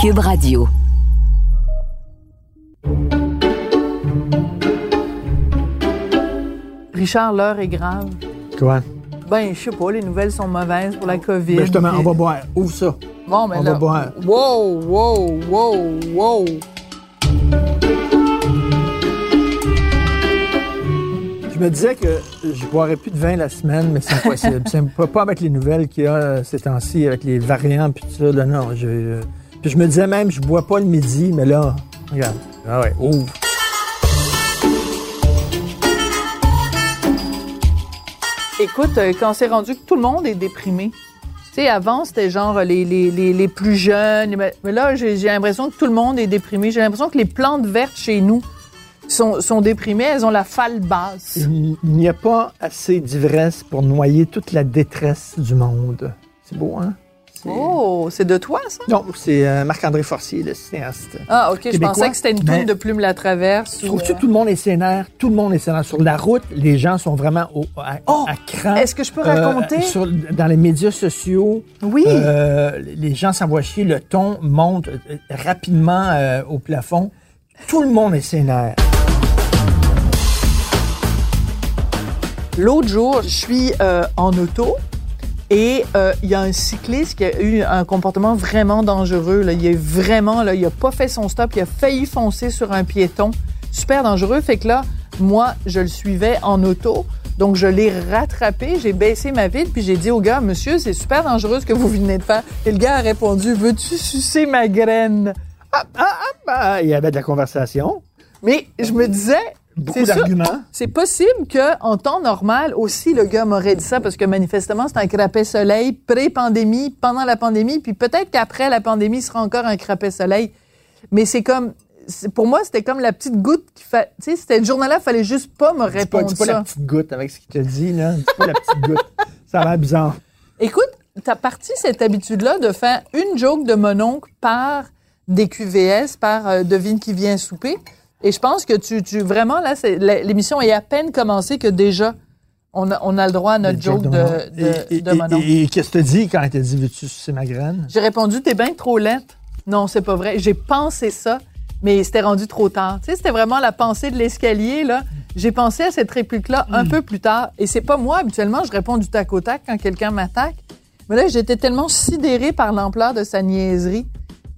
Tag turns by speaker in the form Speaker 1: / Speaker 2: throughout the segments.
Speaker 1: Cube Radio.
Speaker 2: Richard, l'heure est grave.
Speaker 3: Quoi?
Speaker 2: Ben, je sais pas, les nouvelles sont mauvaises pour la COVID.
Speaker 3: Ben justement,
Speaker 2: puis-
Speaker 3: on va boire. Ouvre ça.
Speaker 2: Bon, mais
Speaker 3: on
Speaker 2: là.
Speaker 3: va boire.
Speaker 2: Wow, wow, wow, wow.
Speaker 3: Me disais que je boirais plus de vin la semaine, mais c'est impossible. c'est pas, avec les nouvelles qu'il y a euh, ces temps-ci, avec les variants puis tout ça. Là, non, je, euh, puis je me disais même, je bois pas le midi, mais là, regarde. Ah ouais, ouvre.
Speaker 2: Écoute, euh, quand c'est rendu que tout le monde est déprimé. Tu sais, avant, c'était genre les, les, les, les plus jeunes. Mais là, j'ai l'impression que tout le monde est déprimé. J'ai l'impression que les plantes vertes chez nous sont, sont déprimées. Elles ont la falle basse.
Speaker 3: Il n'y a pas assez d'ivresse pour noyer toute la détresse du monde. C'est beau, hein?
Speaker 2: Oh, c'est de toi, ça?
Speaker 3: Non, c'est euh, Marc-André Forcier, le cinéaste.
Speaker 2: Ah, OK. Je pensais que c'était une toune de Plume la Traverse. ou,
Speaker 3: Trouves-tu
Speaker 2: euh,
Speaker 3: tout le monde est sénère? Tout le monde est sénère. Sur la route, les gens sont vraiment au, à,
Speaker 2: Oh!
Speaker 3: à cran.
Speaker 2: Est-ce que je peux
Speaker 3: Euh,
Speaker 2: raconter?
Speaker 3: sur- dans les médias sociaux,
Speaker 2: Oui.
Speaker 3: euh, les gens s'envoient chier, le ton monte rapidement au plafond. Tout le monde est sénère.
Speaker 2: L'autre jour, je suis euh, en auto et euh, il y a un cycliste qui a eu un comportement vraiment dangereux. Il a vraiment, là, il a pas fait son stop, il a failli foncer sur un piéton. Super dangereux. Fait que là, moi, je le suivais en auto. Donc, je l'ai rattrapé, j'ai baissé ma vitre, puis j'ai dit au gars, monsieur, c'est super dangereux ce que vous venez de faire. Et le gars a répondu, veux-tu sucer ma graine?
Speaker 3: Ah, ah, ah, bah, il y avait de la conversation,
Speaker 2: Mais je me disais,
Speaker 3: beaucoup
Speaker 2: C'est ça.
Speaker 3: d'arguments.
Speaker 2: C'est possible qu'en temps normal aussi, le gars m'aurait dit ça parce que manifestement, c'est un crapet soleil pré-pandémie, pendant la pandémie, puis peut-être qu'après la pandémie, il sera encore un crapet soleil. Mais c'est comme, pour moi, c'était comme la petite goutte qui fait, tu sais, c'était le journal-là, il fallait juste pas me
Speaker 3: Dis pas,
Speaker 2: répondre
Speaker 3: dis pas la petite goutte avec ce qu'il te dit, là. Dis pas la petite goutte. Ça a l'air bizarre.
Speaker 2: Écoute, t'as parti cette habitude-là de faire une joke de mon oncle par des QVS, par euh, Devine qui vient souper. Et je pense que tu, tu vraiment, là, l'émission est à peine commencée que déjà, on a, on a le droit à notre
Speaker 3: Le
Speaker 2: joke de, de,
Speaker 3: et, et- qu'est-ce que tu dit quand elle t'a dit veux-tu sucer ma graine?
Speaker 2: J'ai répondu, t'es bien trop lente. Non, c'est pas vrai. J'ai pensé ça, mais c'était rendu trop tard. Tu sais, c'était vraiment la pensée de l'escalier, là. J'ai pensé à cette réplique-là un peu plus tard. Et c'est pas moi, habituellement, je réponds du tac au tac quand quelqu'un m'attaque. Mais là, j'étais tellement sidérée par l'ampleur de sa niaiserie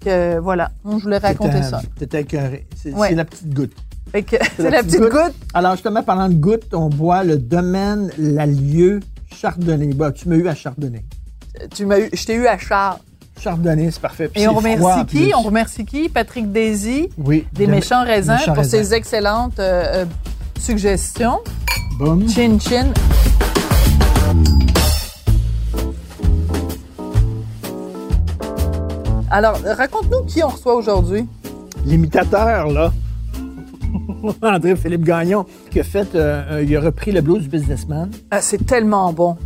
Speaker 2: que, voilà, je voulais raconter ça.
Speaker 3: Écœuré. C'est
Speaker 2: Ouais.
Speaker 3: la petite goutte.
Speaker 2: C'est la petite goutte.
Speaker 3: Alors, justement, parlant de goutte, on boit le domaine Lalieu Chardonnay. Bah, tu m'as eu à Chardonnay.
Speaker 2: Tu m'as eu, je t'ai eu à Charles.
Speaker 3: Chardonnay, c'est parfait. Puis
Speaker 2: Et on
Speaker 3: froid,
Speaker 2: remercie qui? On remercie qui? Patrick Daisy,
Speaker 3: Oui.
Speaker 2: des
Speaker 3: de-
Speaker 2: méchants raisins,
Speaker 3: méchants
Speaker 2: pour
Speaker 3: raisins.
Speaker 2: ses excellentes euh, euh, suggestions.
Speaker 3: Boum.
Speaker 2: Chin chin. Alors, raconte-nous qui on reçoit aujourd'hui.
Speaker 3: L'imitateur, là. André-Philippe Gagnon, qui a fait, euh, euh, il a repris le blues du businessman
Speaker 2: Ah, c'est tellement bon.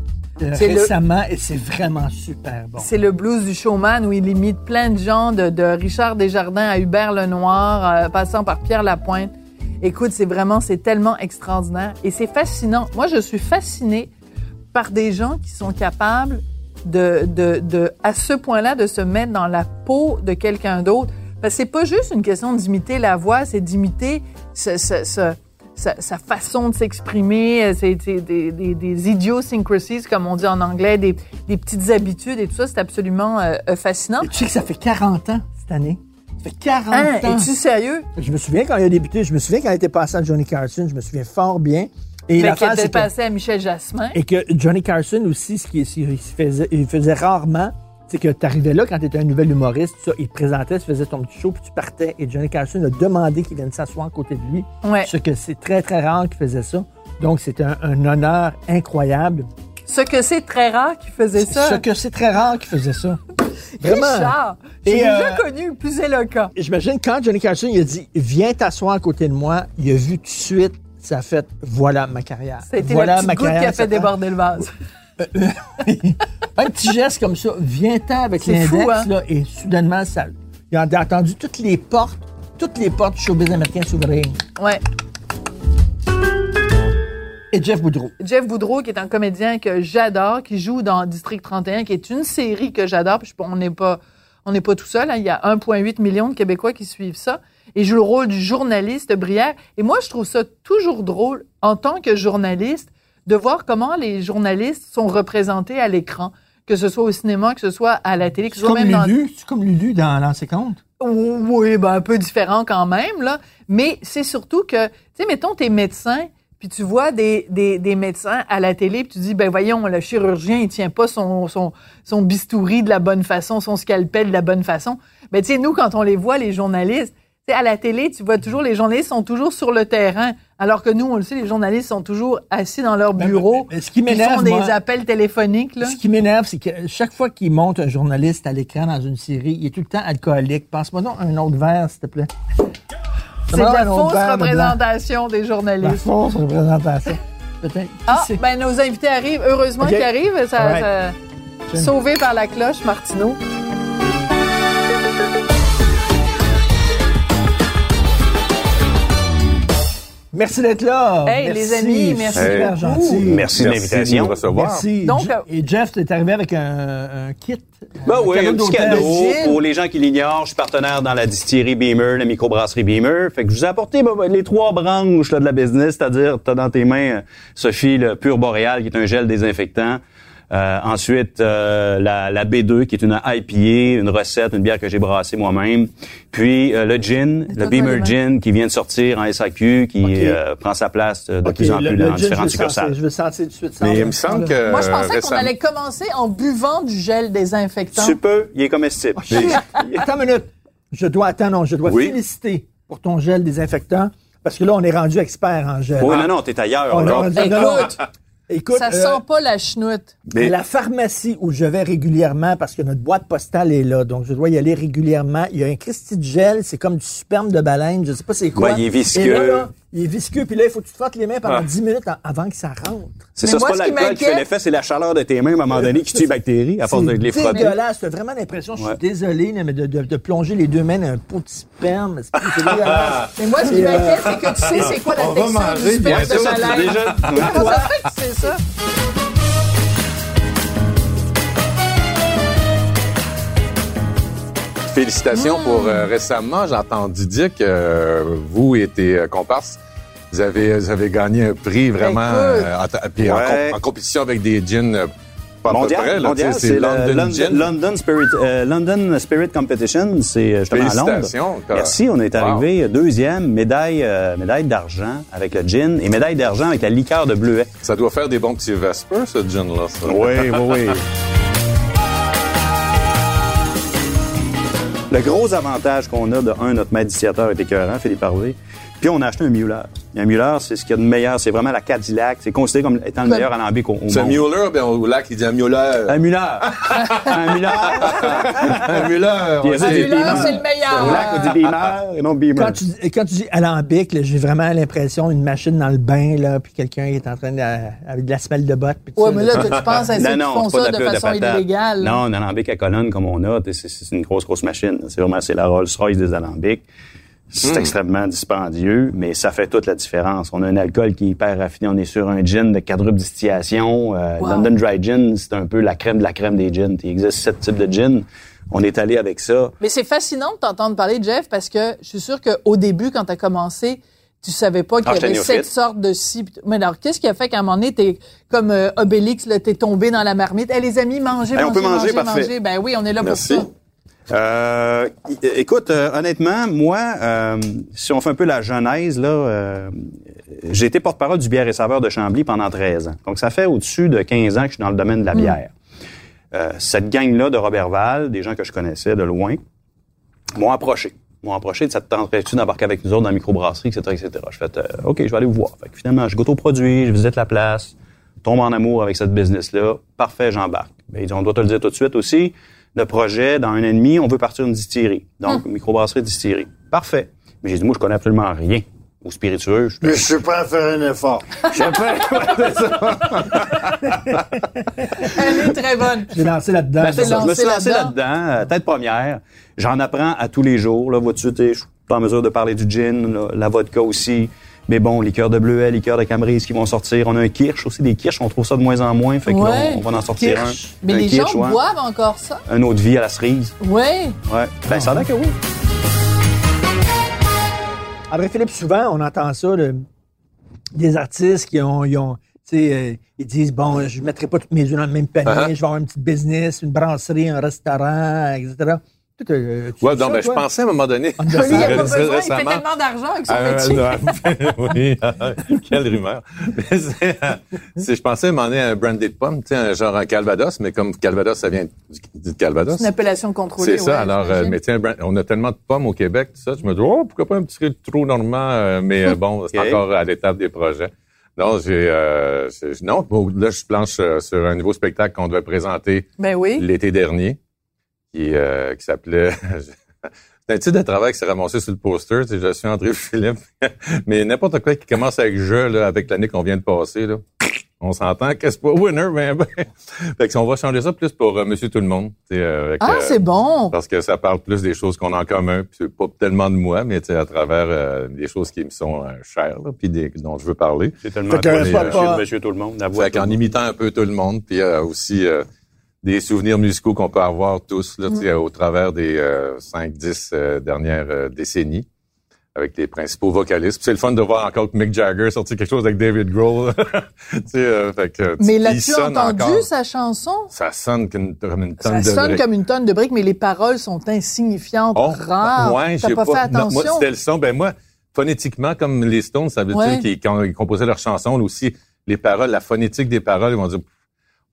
Speaker 3: euh,
Speaker 2: le-
Speaker 3: récemment et c'est vraiment super bon.
Speaker 2: C'est le blues du showman où il imite plein de gens, de, de Richard Desjardins à Hubert Lenoir, euh, passant par Pierre Lapointe. Écoute, c'est vraiment, c'est tellement extraordinaire et c'est fascinant. Moi, je suis fascinée par des gens qui sont capables de, de, de à ce point-là, de se mettre dans la peau de quelqu'un d'autre. Parce que c'est pas juste une question d'imiter la voix, c'est d'imiter ce- ce- ce- sa, sa façon de s'exprimer, c'est des, des, des idiosyncrasies, comme on dit en anglais, des, des petites habitudes et tout ça, c'est absolument euh, fascinant.
Speaker 3: Et tu sais que ça fait 40 ans cette année. Ça fait 40
Speaker 2: Hein,
Speaker 3: ans.
Speaker 2: es-tu sérieux?
Speaker 3: Je me souviens quand il a débuté, je me souviens quand il était passé à Johnny Carson, je me souviens fort bien. Et
Speaker 2: qu'elle
Speaker 3: c'est
Speaker 2: était
Speaker 3: que,
Speaker 2: passée à Michel Jasmin.
Speaker 3: et que Johnny Carson aussi, ce qu'il il faisait, il faisait rarement, c'est que tu arrivais là quand tu étais un nouvel humoriste, ça, il te présentait, tu faisais ton petit show, puis tu partais. Et Johnny Carson a demandé qu'il vienne s'asseoir à côté de lui.
Speaker 2: Ouais.
Speaker 3: Ce que c'est très, très rare qu'il faisait ça. Donc, c'était un, un honneur incroyable.
Speaker 2: Ce que c'est très rare qu'il faisait ça.
Speaker 3: Ce que c'est très rare qu'il faisait ça. Vraiment.
Speaker 2: Richard, j'ai déjà
Speaker 3: euh,
Speaker 2: connu plus éloquent.
Speaker 3: J'imagine quand Johnny Carson il a dit Viens t'asseoir à côté de moi, il a vu tout de suite, ça a fait voilà ma carrière.
Speaker 2: Été
Speaker 3: voilà
Speaker 2: la goutte qui a fait déborder le vase.
Speaker 3: Un petit geste comme ça, viens-t'en avec l'index,
Speaker 2: hein?
Speaker 3: là, et soudainement, ça, il a entendu toutes les portes, toutes les portes du showbiz américain s'ouvrir.
Speaker 2: Ouais.
Speaker 3: Et Jeff Boudreau.
Speaker 2: Jeff Boudreau, qui est un comédien que j'adore, qui joue dans District 31, qui est une série que j'adore. On n'est pas, on n'est pas tout seul. hein. Il y a 1,8 million de Québécois qui suivent ça. Et joue le rôle du journaliste Brière. Et moi, je trouve ça toujours drôle, en tant que journaliste, de voir comment les journalistes sont représentés à l'écran, que ce soit au cinéma, que ce soit à la télé, que ce soit même dans
Speaker 3: Lulu, c'est comme Lulu dans l'ancien compte.
Speaker 2: oui, ben un peu différent quand même, là. Mais c'est surtout que, tu sais, mettons, t'es médecin, puis tu vois des, des, des médecins à la télé, puis tu dis, ben voyons, le chirurgien, il tient pas son, son, son bistouri de la bonne façon, son scalpel de la bonne façon. Ben, tu sais, nous, quand on les voit, les journalistes, à la télé, tu vois toujours, les journalistes sont toujours sur le terrain, alors que nous, on le sait, les journalistes sont toujours assis dans leur
Speaker 3: Ben,
Speaker 2: bureau,
Speaker 3: ce qui m'énerve,
Speaker 2: font des
Speaker 3: moi-
Speaker 2: appels téléphoniques, là.
Speaker 3: Ce qui m'énerve, c'est que chaque fois qu'il monte un journaliste à l'écran dans une série, il est tout le temps alcoolique. Passe-moi donc un autre verre, s'il te plaît.
Speaker 2: C'est la fausse
Speaker 3: verre de blanc.
Speaker 2: représentation des
Speaker 3: La
Speaker 2: journalistes.
Speaker 3: fausse représentation. Peut-être.
Speaker 2: Ah, ben nos invités arrivent. Heureusement qu'ils arrivent. Ça,
Speaker 3: Ouais.
Speaker 2: ça-. Sauvé par la cloche, Martineau.
Speaker 3: Merci d'être là.
Speaker 2: Hey, les amis, merci
Speaker 3: Super
Speaker 4: beaucoup.
Speaker 3: gentil.
Speaker 4: Merci de l'invitation.
Speaker 3: Merci.
Speaker 2: Donc, euh,
Speaker 3: et Jeff, tu es arrivé avec un, un kit.
Speaker 4: Ben oui, un petit cadeau. Pour les gens qui l'ignorent, je suis partenaire dans la distillerie Beamer, la microbrasserie Beamer. Fait que je vous ai apporté ben, ben, les trois branches là, de la business, c'est-à-dire, tu as dans tes mains, euh, Sophie, le Pur Boréal, qui est un gel désinfectant. Euh, ensuite, euh, la, la B2, qui est une IPA, une recette, une bière que j'ai brassée moi-même. Puis euh, le gin, le Beamer. Gin, qui vient de sortir en SAQ, qui euh, prend sa place euh, de plus en
Speaker 3: le-
Speaker 4: plus
Speaker 3: le
Speaker 4: dans
Speaker 3: je
Speaker 4: différentes succursales.
Speaker 3: Je veux sentir tout de suite.
Speaker 5: Mais
Speaker 3: ça.
Speaker 5: il me semble que.
Speaker 2: Moi, je pensais qu'on allait commencer en buvant du gel désinfectant.
Speaker 4: Tu peux, il est comestible.
Speaker 3: Attends une minute. Je dois, attends, non, je dois
Speaker 5: Oui.
Speaker 3: féliciter pour ton gel désinfectant. Parce que là, on est rendu expert en gel.
Speaker 4: Oui, non, non, t'es ailleurs.
Speaker 3: On est
Speaker 4: là.
Speaker 3: rendu- non, non.
Speaker 2: Écoute,
Speaker 3: Écoute,
Speaker 2: ça
Speaker 3: euh,
Speaker 2: sent pas la chenoute.
Speaker 4: Mais-
Speaker 3: La pharmacie où je vais régulièrement, parce que notre boîte postale est là, donc je dois y aller régulièrement. Il y a un Christy de gel, c'est comme du sperme de baleine, je sais pas c'est quoi.
Speaker 4: Ouais, il est visqueux.
Speaker 3: Et là, là, il est visqueux, puis là, il faut que tu te frottes les mains pendant
Speaker 5: Ah.
Speaker 3: 10 minutes avant que ça rentre.
Speaker 4: C'est
Speaker 2: Mais
Speaker 4: ça,
Speaker 2: moi,
Speaker 4: c'est pas
Speaker 2: ce qui
Speaker 4: l'alcool qui fait l'effet, c'est la chaleur de tes mains à un moment donné qui tue les bactéries à force de les
Speaker 3: C'est
Speaker 4: frotter.
Speaker 3: dégueulasse. Tu as vraiment l'impression, je suis désolé, mais de, de- de plonger les deux mains dans un pot de sperme. C'est c'est dégueulasse.
Speaker 2: Mais moi, ce qui
Speaker 3: euh,
Speaker 2: m'inquiète, c'est que tu sais c'est quoi la texture du
Speaker 5: manger
Speaker 2: sperme de baleine.
Speaker 4: déjà.
Speaker 2: Comment ça se fait que tu sais ça?
Speaker 5: Félicitations pour euh, récemment. J'ai entendu dire que euh, vous et tes euh, comparses, vous avez, vous avez gagné un prix vraiment
Speaker 2: Écoute.
Speaker 5: euh, en, ta- puis en
Speaker 4: Ouais.
Speaker 5: com- en compétition avec des euh, peu
Speaker 4: Mondial, mondial, c'est le
Speaker 5: London
Speaker 4: London, Spirit, euh, London Spirit Competition, c'est justement à Londres.
Speaker 5: Félicitations.
Speaker 4: Merci, on est
Speaker 5: Wow.
Speaker 4: arrivé deuxième, médaille, euh, médaille d'argent avec le gin et médaille d'argent avec la liqueur de bleuet.
Speaker 5: Ça doit faire des bons petits Vespers, ce gin-là.
Speaker 4: Oui, oui, oui. Le gros avantage qu'on a de un, notre maître est écœurant, Philippe Harvey. Puis on a acheté un Mueller. Et un Mueller, c'est ce qu'il y a de meilleur. C'est vraiment la Cadillac. C'est considéré comme étant le meilleur alambic au, au
Speaker 5: C'est un
Speaker 4: monde.
Speaker 5: Mueller, bien au lac, il dit un Mueller?
Speaker 4: Un Mueller. un Mueller.
Speaker 5: Un Mueller.
Speaker 2: Mueller, c'est le meilleur.
Speaker 4: Au lac, on dit Beamer et non Beamer.
Speaker 3: Quand tu, dis- quand tu dis alambic, j'ai vraiment l'impression d'une machine dans le bain, là, puis quelqu'un est en train de, avec de la semelle de botte. ça,
Speaker 2: mais là, tu penses à ceux qui font ça
Speaker 4: de
Speaker 2: façon illégale.
Speaker 4: Non, un alambic à colonne comme on a, c'est c'est une grosse, grosse machine. C'est vraiment, c'est la Rolls-Royce des alambics. C'est extrêmement dispendieux, mais ça fait toute la différence. On a un alcool qui est hyper raffiné. On est sur un gin de quadruple distillation. Euh,
Speaker 2: Wow.
Speaker 4: London Dry Gin, c'est un peu la crème de la crème des gins. Il existe sept types de gin. On est allé avec ça.
Speaker 2: Mais c'est fascinant de t'entendre parler, Jeff, parce que je suis sûre qu'au début, quand tu as commencé, tu savais pas qu'il
Speaker 4: Ah,
Speaker 2: y
Speaker 4: j'étais
Speaker 2: avait sept sortes de tout. Mais alors, qu'est-ce qui a fait qu'à un moment donné, t'es comme euh, Obélix, là, t'es tombé dans la marmite? Eh, les amis, mangez,
Speaker 4: Hey, on
Speaker 2: mangez,
Speaker 4: peut manger,
Speaker 2: mangez,
Speaker 4: parfait.
Speaker 2: mangez. Ben oui, on est là
Speaker 5: Merci.
Speaker 2: pour ça.
Speaker 4: Euh, écoute, euh, honnêtement, moi, euh, si on fait un peu la genèse, là, euh, j'ai été porte-parole du bière et saveur de Chambly pendant 13 ans. Donc, ça fait au-dessus de 15 ans que je suis dans le domaine de la bière. Euh, cette gang-là de Robertval, des gens que je connaissais de loin, m'ont approché. M'ont approché de cette tenterais-tu d'embarquer avec nous autres dans la microbrasserie, etc., etc. Je fais, euh, OK, je vais aller vous voir. Fait que finalement, je goûte aux produits, je visite la place. tombe en amour avec cette business-là. Parfait, j'embarque. Ben, il dit, on doit te le dire tout de suite aussi. Le projet, dans un an et demi, on veut partir une distillerie. Donc, microbrasserie distillerie. Parfait. Mais j'ai dit, moi, je connais absolument rien aux spiritueux. Je-
Speaker 6: Mais je suis prêt à faire un effort.
Speaker 2: Elle est très bonne.
Speaker 3: J'ai lancé là-dedans.
Speaker 4: Ben, ça. Je me suis lancé
Speaker 2: là-dedans.
Speaker 4: euh, tête première. J'en apprends à tous les jours. Là, vois-tu, tu sais, je suis pas en mesure de parler du gin, là, la vodka aussi. Mais bon, liqueur de bleuet, liqueur de camerise qui vont sortir. On a un kirsch aussi, des kirsch, on trouve ça de moins en moins. Fait que là,
Speaker 2: Ouais.
Speaker 4: on, on va en sortir
Speaker 3: Kirsch.
Speaker 4: un.
Speaker 2: Mais
Speaker 4: un
Speaker 2: les
Speaker 4: kirsch,
Speaker 2: gens
Speaker 4: ouais.
Speaker 2: boivent encore ça?
Speaker 4: Un eau de vie à la cerise.
Speaker 2: Ouais.
Speaker 4: Ouais. Ben, ça a que oui.
Speaker 3: André-Philippe, souvent, on entend ça, le- des artistes qui ont, ils ont, tu sais, euh, ils disent, bon, je ne mettrai pas toutes mes œufs dans le même panier,
Speaker 5: Uh-huh.
Speaker 3: je vais avoir une petite business, une brasserie, un restaurant, etc. Euh, tu
Speaker 5: Ouais, non,
Speaker 3: ça,
Speaker 5: ben, je pensais à un moment donné.
Speaker 3: On
Speaker 2: Lui, il a pas besoin, il fait
Speaker 5: récemment.
Speaker 2: tellement d'argent avec son
Speaker 5: Ah,
Speaker 2: métier.
Speaker 5: non, oui, quelle rumeur. Mais c'est, euh, je pensais à un moment donné à un brandy de pomme, tu sais, un genre un Calvados, mais comme Calvados, ça vient du, du Calvados.
Speaker 2: C'est une appellation contrôlée.
Speaker 5: C'est ça.
Speaker 2: ouais,
Speaker 5: alors, euh, mais tiens, on a tellement de pommes au Québec, tout ça. Je me dis, oh, pourquoi pas un petit trop normand, euh, mais euh, bon, c'est encore à l'étape des projets. Non, j'ai, euh, non, bon, là, je planche euh, sur un nouveau spectacle qu'on devait présenter
Speaker 2: Ben oui.
Speaker 5: l'été dernier, qui, euh, qui s'appelait. C'est un titre de travail qui s'est ramassé sur le poster. Tu sais, je suis André Philippe. Mais n'importe quoi qui commence avec je, là, avec l'année qu'on vient de passer, là. On s'entend que c'est pas winner, mais ben. fait que on va changer ça plus pour euh, Monsieur Tout le Monde. tu sais, euh, avec,
Speaker 2: Ah,
Speaker 5: euh,
Speaker 2: c'est bon.
Speaker 5: parce que ça parle plus des choses qu'on a en commun, puis c'est pas tellement de moi, mais tu sais, à travers euh, des choses qui me sont euh, chères, là, puis des, dont je veux parler.
Speaker 4: C'est tellement
Speaker 3: Fait que,
Speaker 4: monsieur,
Speaker 3: pas-
Speaker 4: monsieur tout le monde.
Speaker 5: Fait qu'en imitant un peu tout le monde, puis euh, aussi euh, des souvenirs musicaux qu'on peut avoir tous là, sais, au travers des euh, 5-10 euh, dernières euh, décennies avec les principaux vocalistes. C'est le fun de voir encore que Mick Jagger sortir quelque chose avec David Grohl. euh, fait que,
Speaker 2: Mais l'as-tu
Speaker 5: sonne
Speaker 2: entendu,
Speaker 5: encore.
Speaker 2: sa chanson?
Speaker 5: Ça sonne comme une, comme une
Speaker 2: Ça
Speaker 5: tonne de
Speaker 2: sonne
Speaker 5: briques.
Speaker 2: comme une tonne de briques, mais les paroles sont insignifiantes,
Speaker 5: Oh,
Speaker 2: rares.
Speaker 5: ouais,
Speaker 2: T'as
Speaker 5: j'ai
Speaker 2: pas, fait
Speaker 5: Non,
Speaker 2: attention?
Speaker 5: moi, c'était le son. Ben moi, phonétiquement, comme les Stones, ça veut
Speaker 2: Ouais.
Speaker 5: dire qu'ils, quand ils composaient leurs chansons, là aussi, les paroles, la phonétique des paroles, ils vont dire,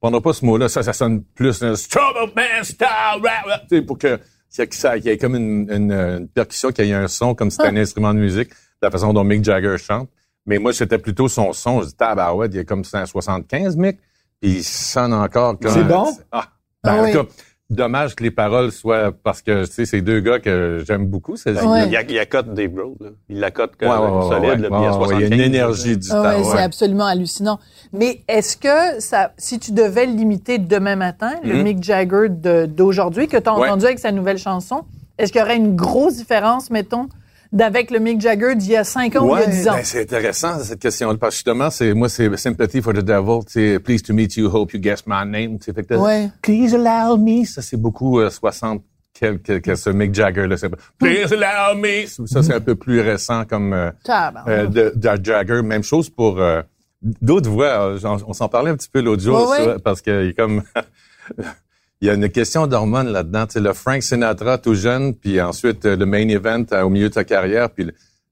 Speaker 5: prendra pas ce mot-là, ça, ça sonne plus, un Struggle Man style rap, rap, tu sais, pour que, qu'il y ait- comme une, une, une percussion, qu'il y ait un son comme si
Speaker 2: Ah.
Speaker 5: c'était un instrument de musique, de la façon dont Mick Jagger chante. Mais moi, c'était plutôt son son. Je dis, tabarouette, il y a comme c'est un 75, Mick, puis il sonne encore comme...
Speaker 3: C'est bon?
Speaker 5: Ah, ben,
Speaker 2: Ah
Speaker 5: en
Speaker 2: oui.
Speaker 5: tout cas, dommage que les paroles soient, parce que, tu sais, c'est deux gars que j'aime beaucoup, c'est
Speaker 2: Ouais.
Speaker 4: Il y a, il y a cote Dave Grohl, là. Il la cote
Speaker 5: Ouais, ouais, ouais,
Speaker 4: solide,
Speaker 5: ouais,
Speaker 4: là, il y a
Speaker 5: ouais,
Speaker 4: 75.
Speaker 5: Il y a une énergie du
Speaker 2: Ah
Speaker 5: temps.
Speaker 2: c'est absolument hallucinant. Mais est-ce que ça, si tu devais limiter demain matin, le
Speaker 5: Mhm.
Speaker 2: Mick Jagger d'aujourd'hui que tu as
Speaker 5: Ouais.
Speaker 2: entendu avec sa nouvelle chanson, est-ce qu'il y aurait une grosse différence, mettons, d'avec le Mick Jagger d'il y a 5 ans ou il y a 10 ans?
Speaker 5: ben, c'est intéressant cette question-là parce que justement, c'est moi c'est sympathy for the devil, c'est pleased to meet you, hope you guess my name, tu fait que
Speaker 2: Ouais.
Speaker 5: please allow me, ça c'est beaucoup euh, 60 quelques que ce Mick Jagger là, c'est please allow me, ça c'est un peu plus récent comme euh, euh, de, de Jagger, même chose pour euh, d'autres voix, on s'en parlait un petit peu l'autre jour parce que il est comme Il y a une question d'hormones là-dedans. Tu sais, le Frank Sinatra tout jeune, puis ensuite euh, le main event euh, au milieu de sa carrière, puis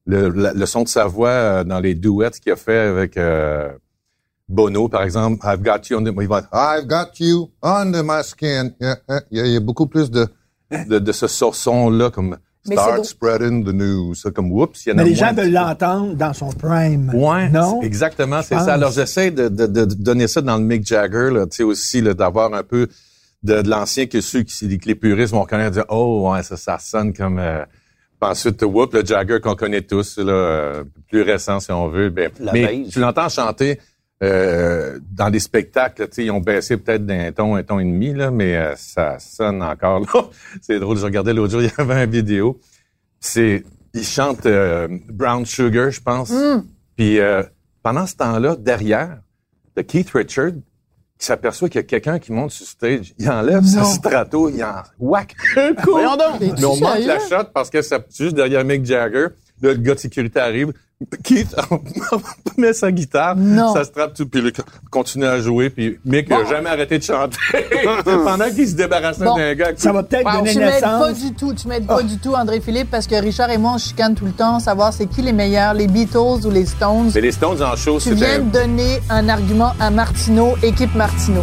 Speaker 5: le, le, le son de sa voix euh, dans les duets qu'il a fait avec euh, Bono, par exemple. I've got you on the...
Speaker 7: I've got you under my skin. Il y a beaucoup plus de
Speaker 5: de, de ce son-là, comme Start spreading the news. Ça, comme, oups, il y en
Speaker 3: Mais
Speaker 5: a
Speaker 3: les gens veulent l'entendre dans son prime.
Speaker 5: Ouais,
Speaker 3: Non?
Speaker 5: exactement, c'est ça. Alors j'essaie de, de, de donner ça dans le Mick Jagger, là, tu sais aussi là, d'avoir un peu de, de l'ancien que ceux qui que les puristes vont connaître, dire oh ouais ça ça sonne comme euh, ensuite whoop le Jagger qu'on connaît tous là, euh, plus récent si on veut. Ben,
Speaker 4: La
Speaker 5: mais tu l'entends chanter euh, dans des spectacles, tu sais, ils ont baissé peut-être d'un ton, un ton et demi là, mais euh, ça sonne encore. là. c'est drôle, je regardais l'autre jour, il y avait une vidéo. C'est il chante euh, Brown Sugar, je pense. Puis euh, pendant ce temps-là, derrière, de Keith Richard, qui s'aperçoit qu'il y a quelqu'un qui monte sur stage, il enlève sa strato, il en whack un coup.
Speaker 4: Voyons donc.
Speaker 5: Mais on manque la shot parce que c'est juste derrière Mick Jagger. Là, le gars de sécurité arrive. Keith met sa guitare,
Speaker 2: Non.
Speaker 5: ça se trappe tout, puis il continue à jouer, puis Mick n'a jamais arrêté de chanter pendant qu'il se débarrassait
Speaker 2: Bon.
Speaker 5: d'un gars.
Speaker 3: Ça va peut-être
Speaker 2: Wow,
Speaker 3: donner
Speaker 2: tu m'aides
Speaker 3: naissance.
Speaker 2: pas du tout, tu m'aides pas du tout, André Philippe, parce que Richard et moi, on chicane tout le temps, savoir c'est qui les meilleurs, les Beatles ou les Stones.
Speaker 5: Mais les Stones en show,
Speaker 2: Tu
Speaker 5: c'était
Speaker 2: viens de donner un argument à Martineau, équipe Martineau.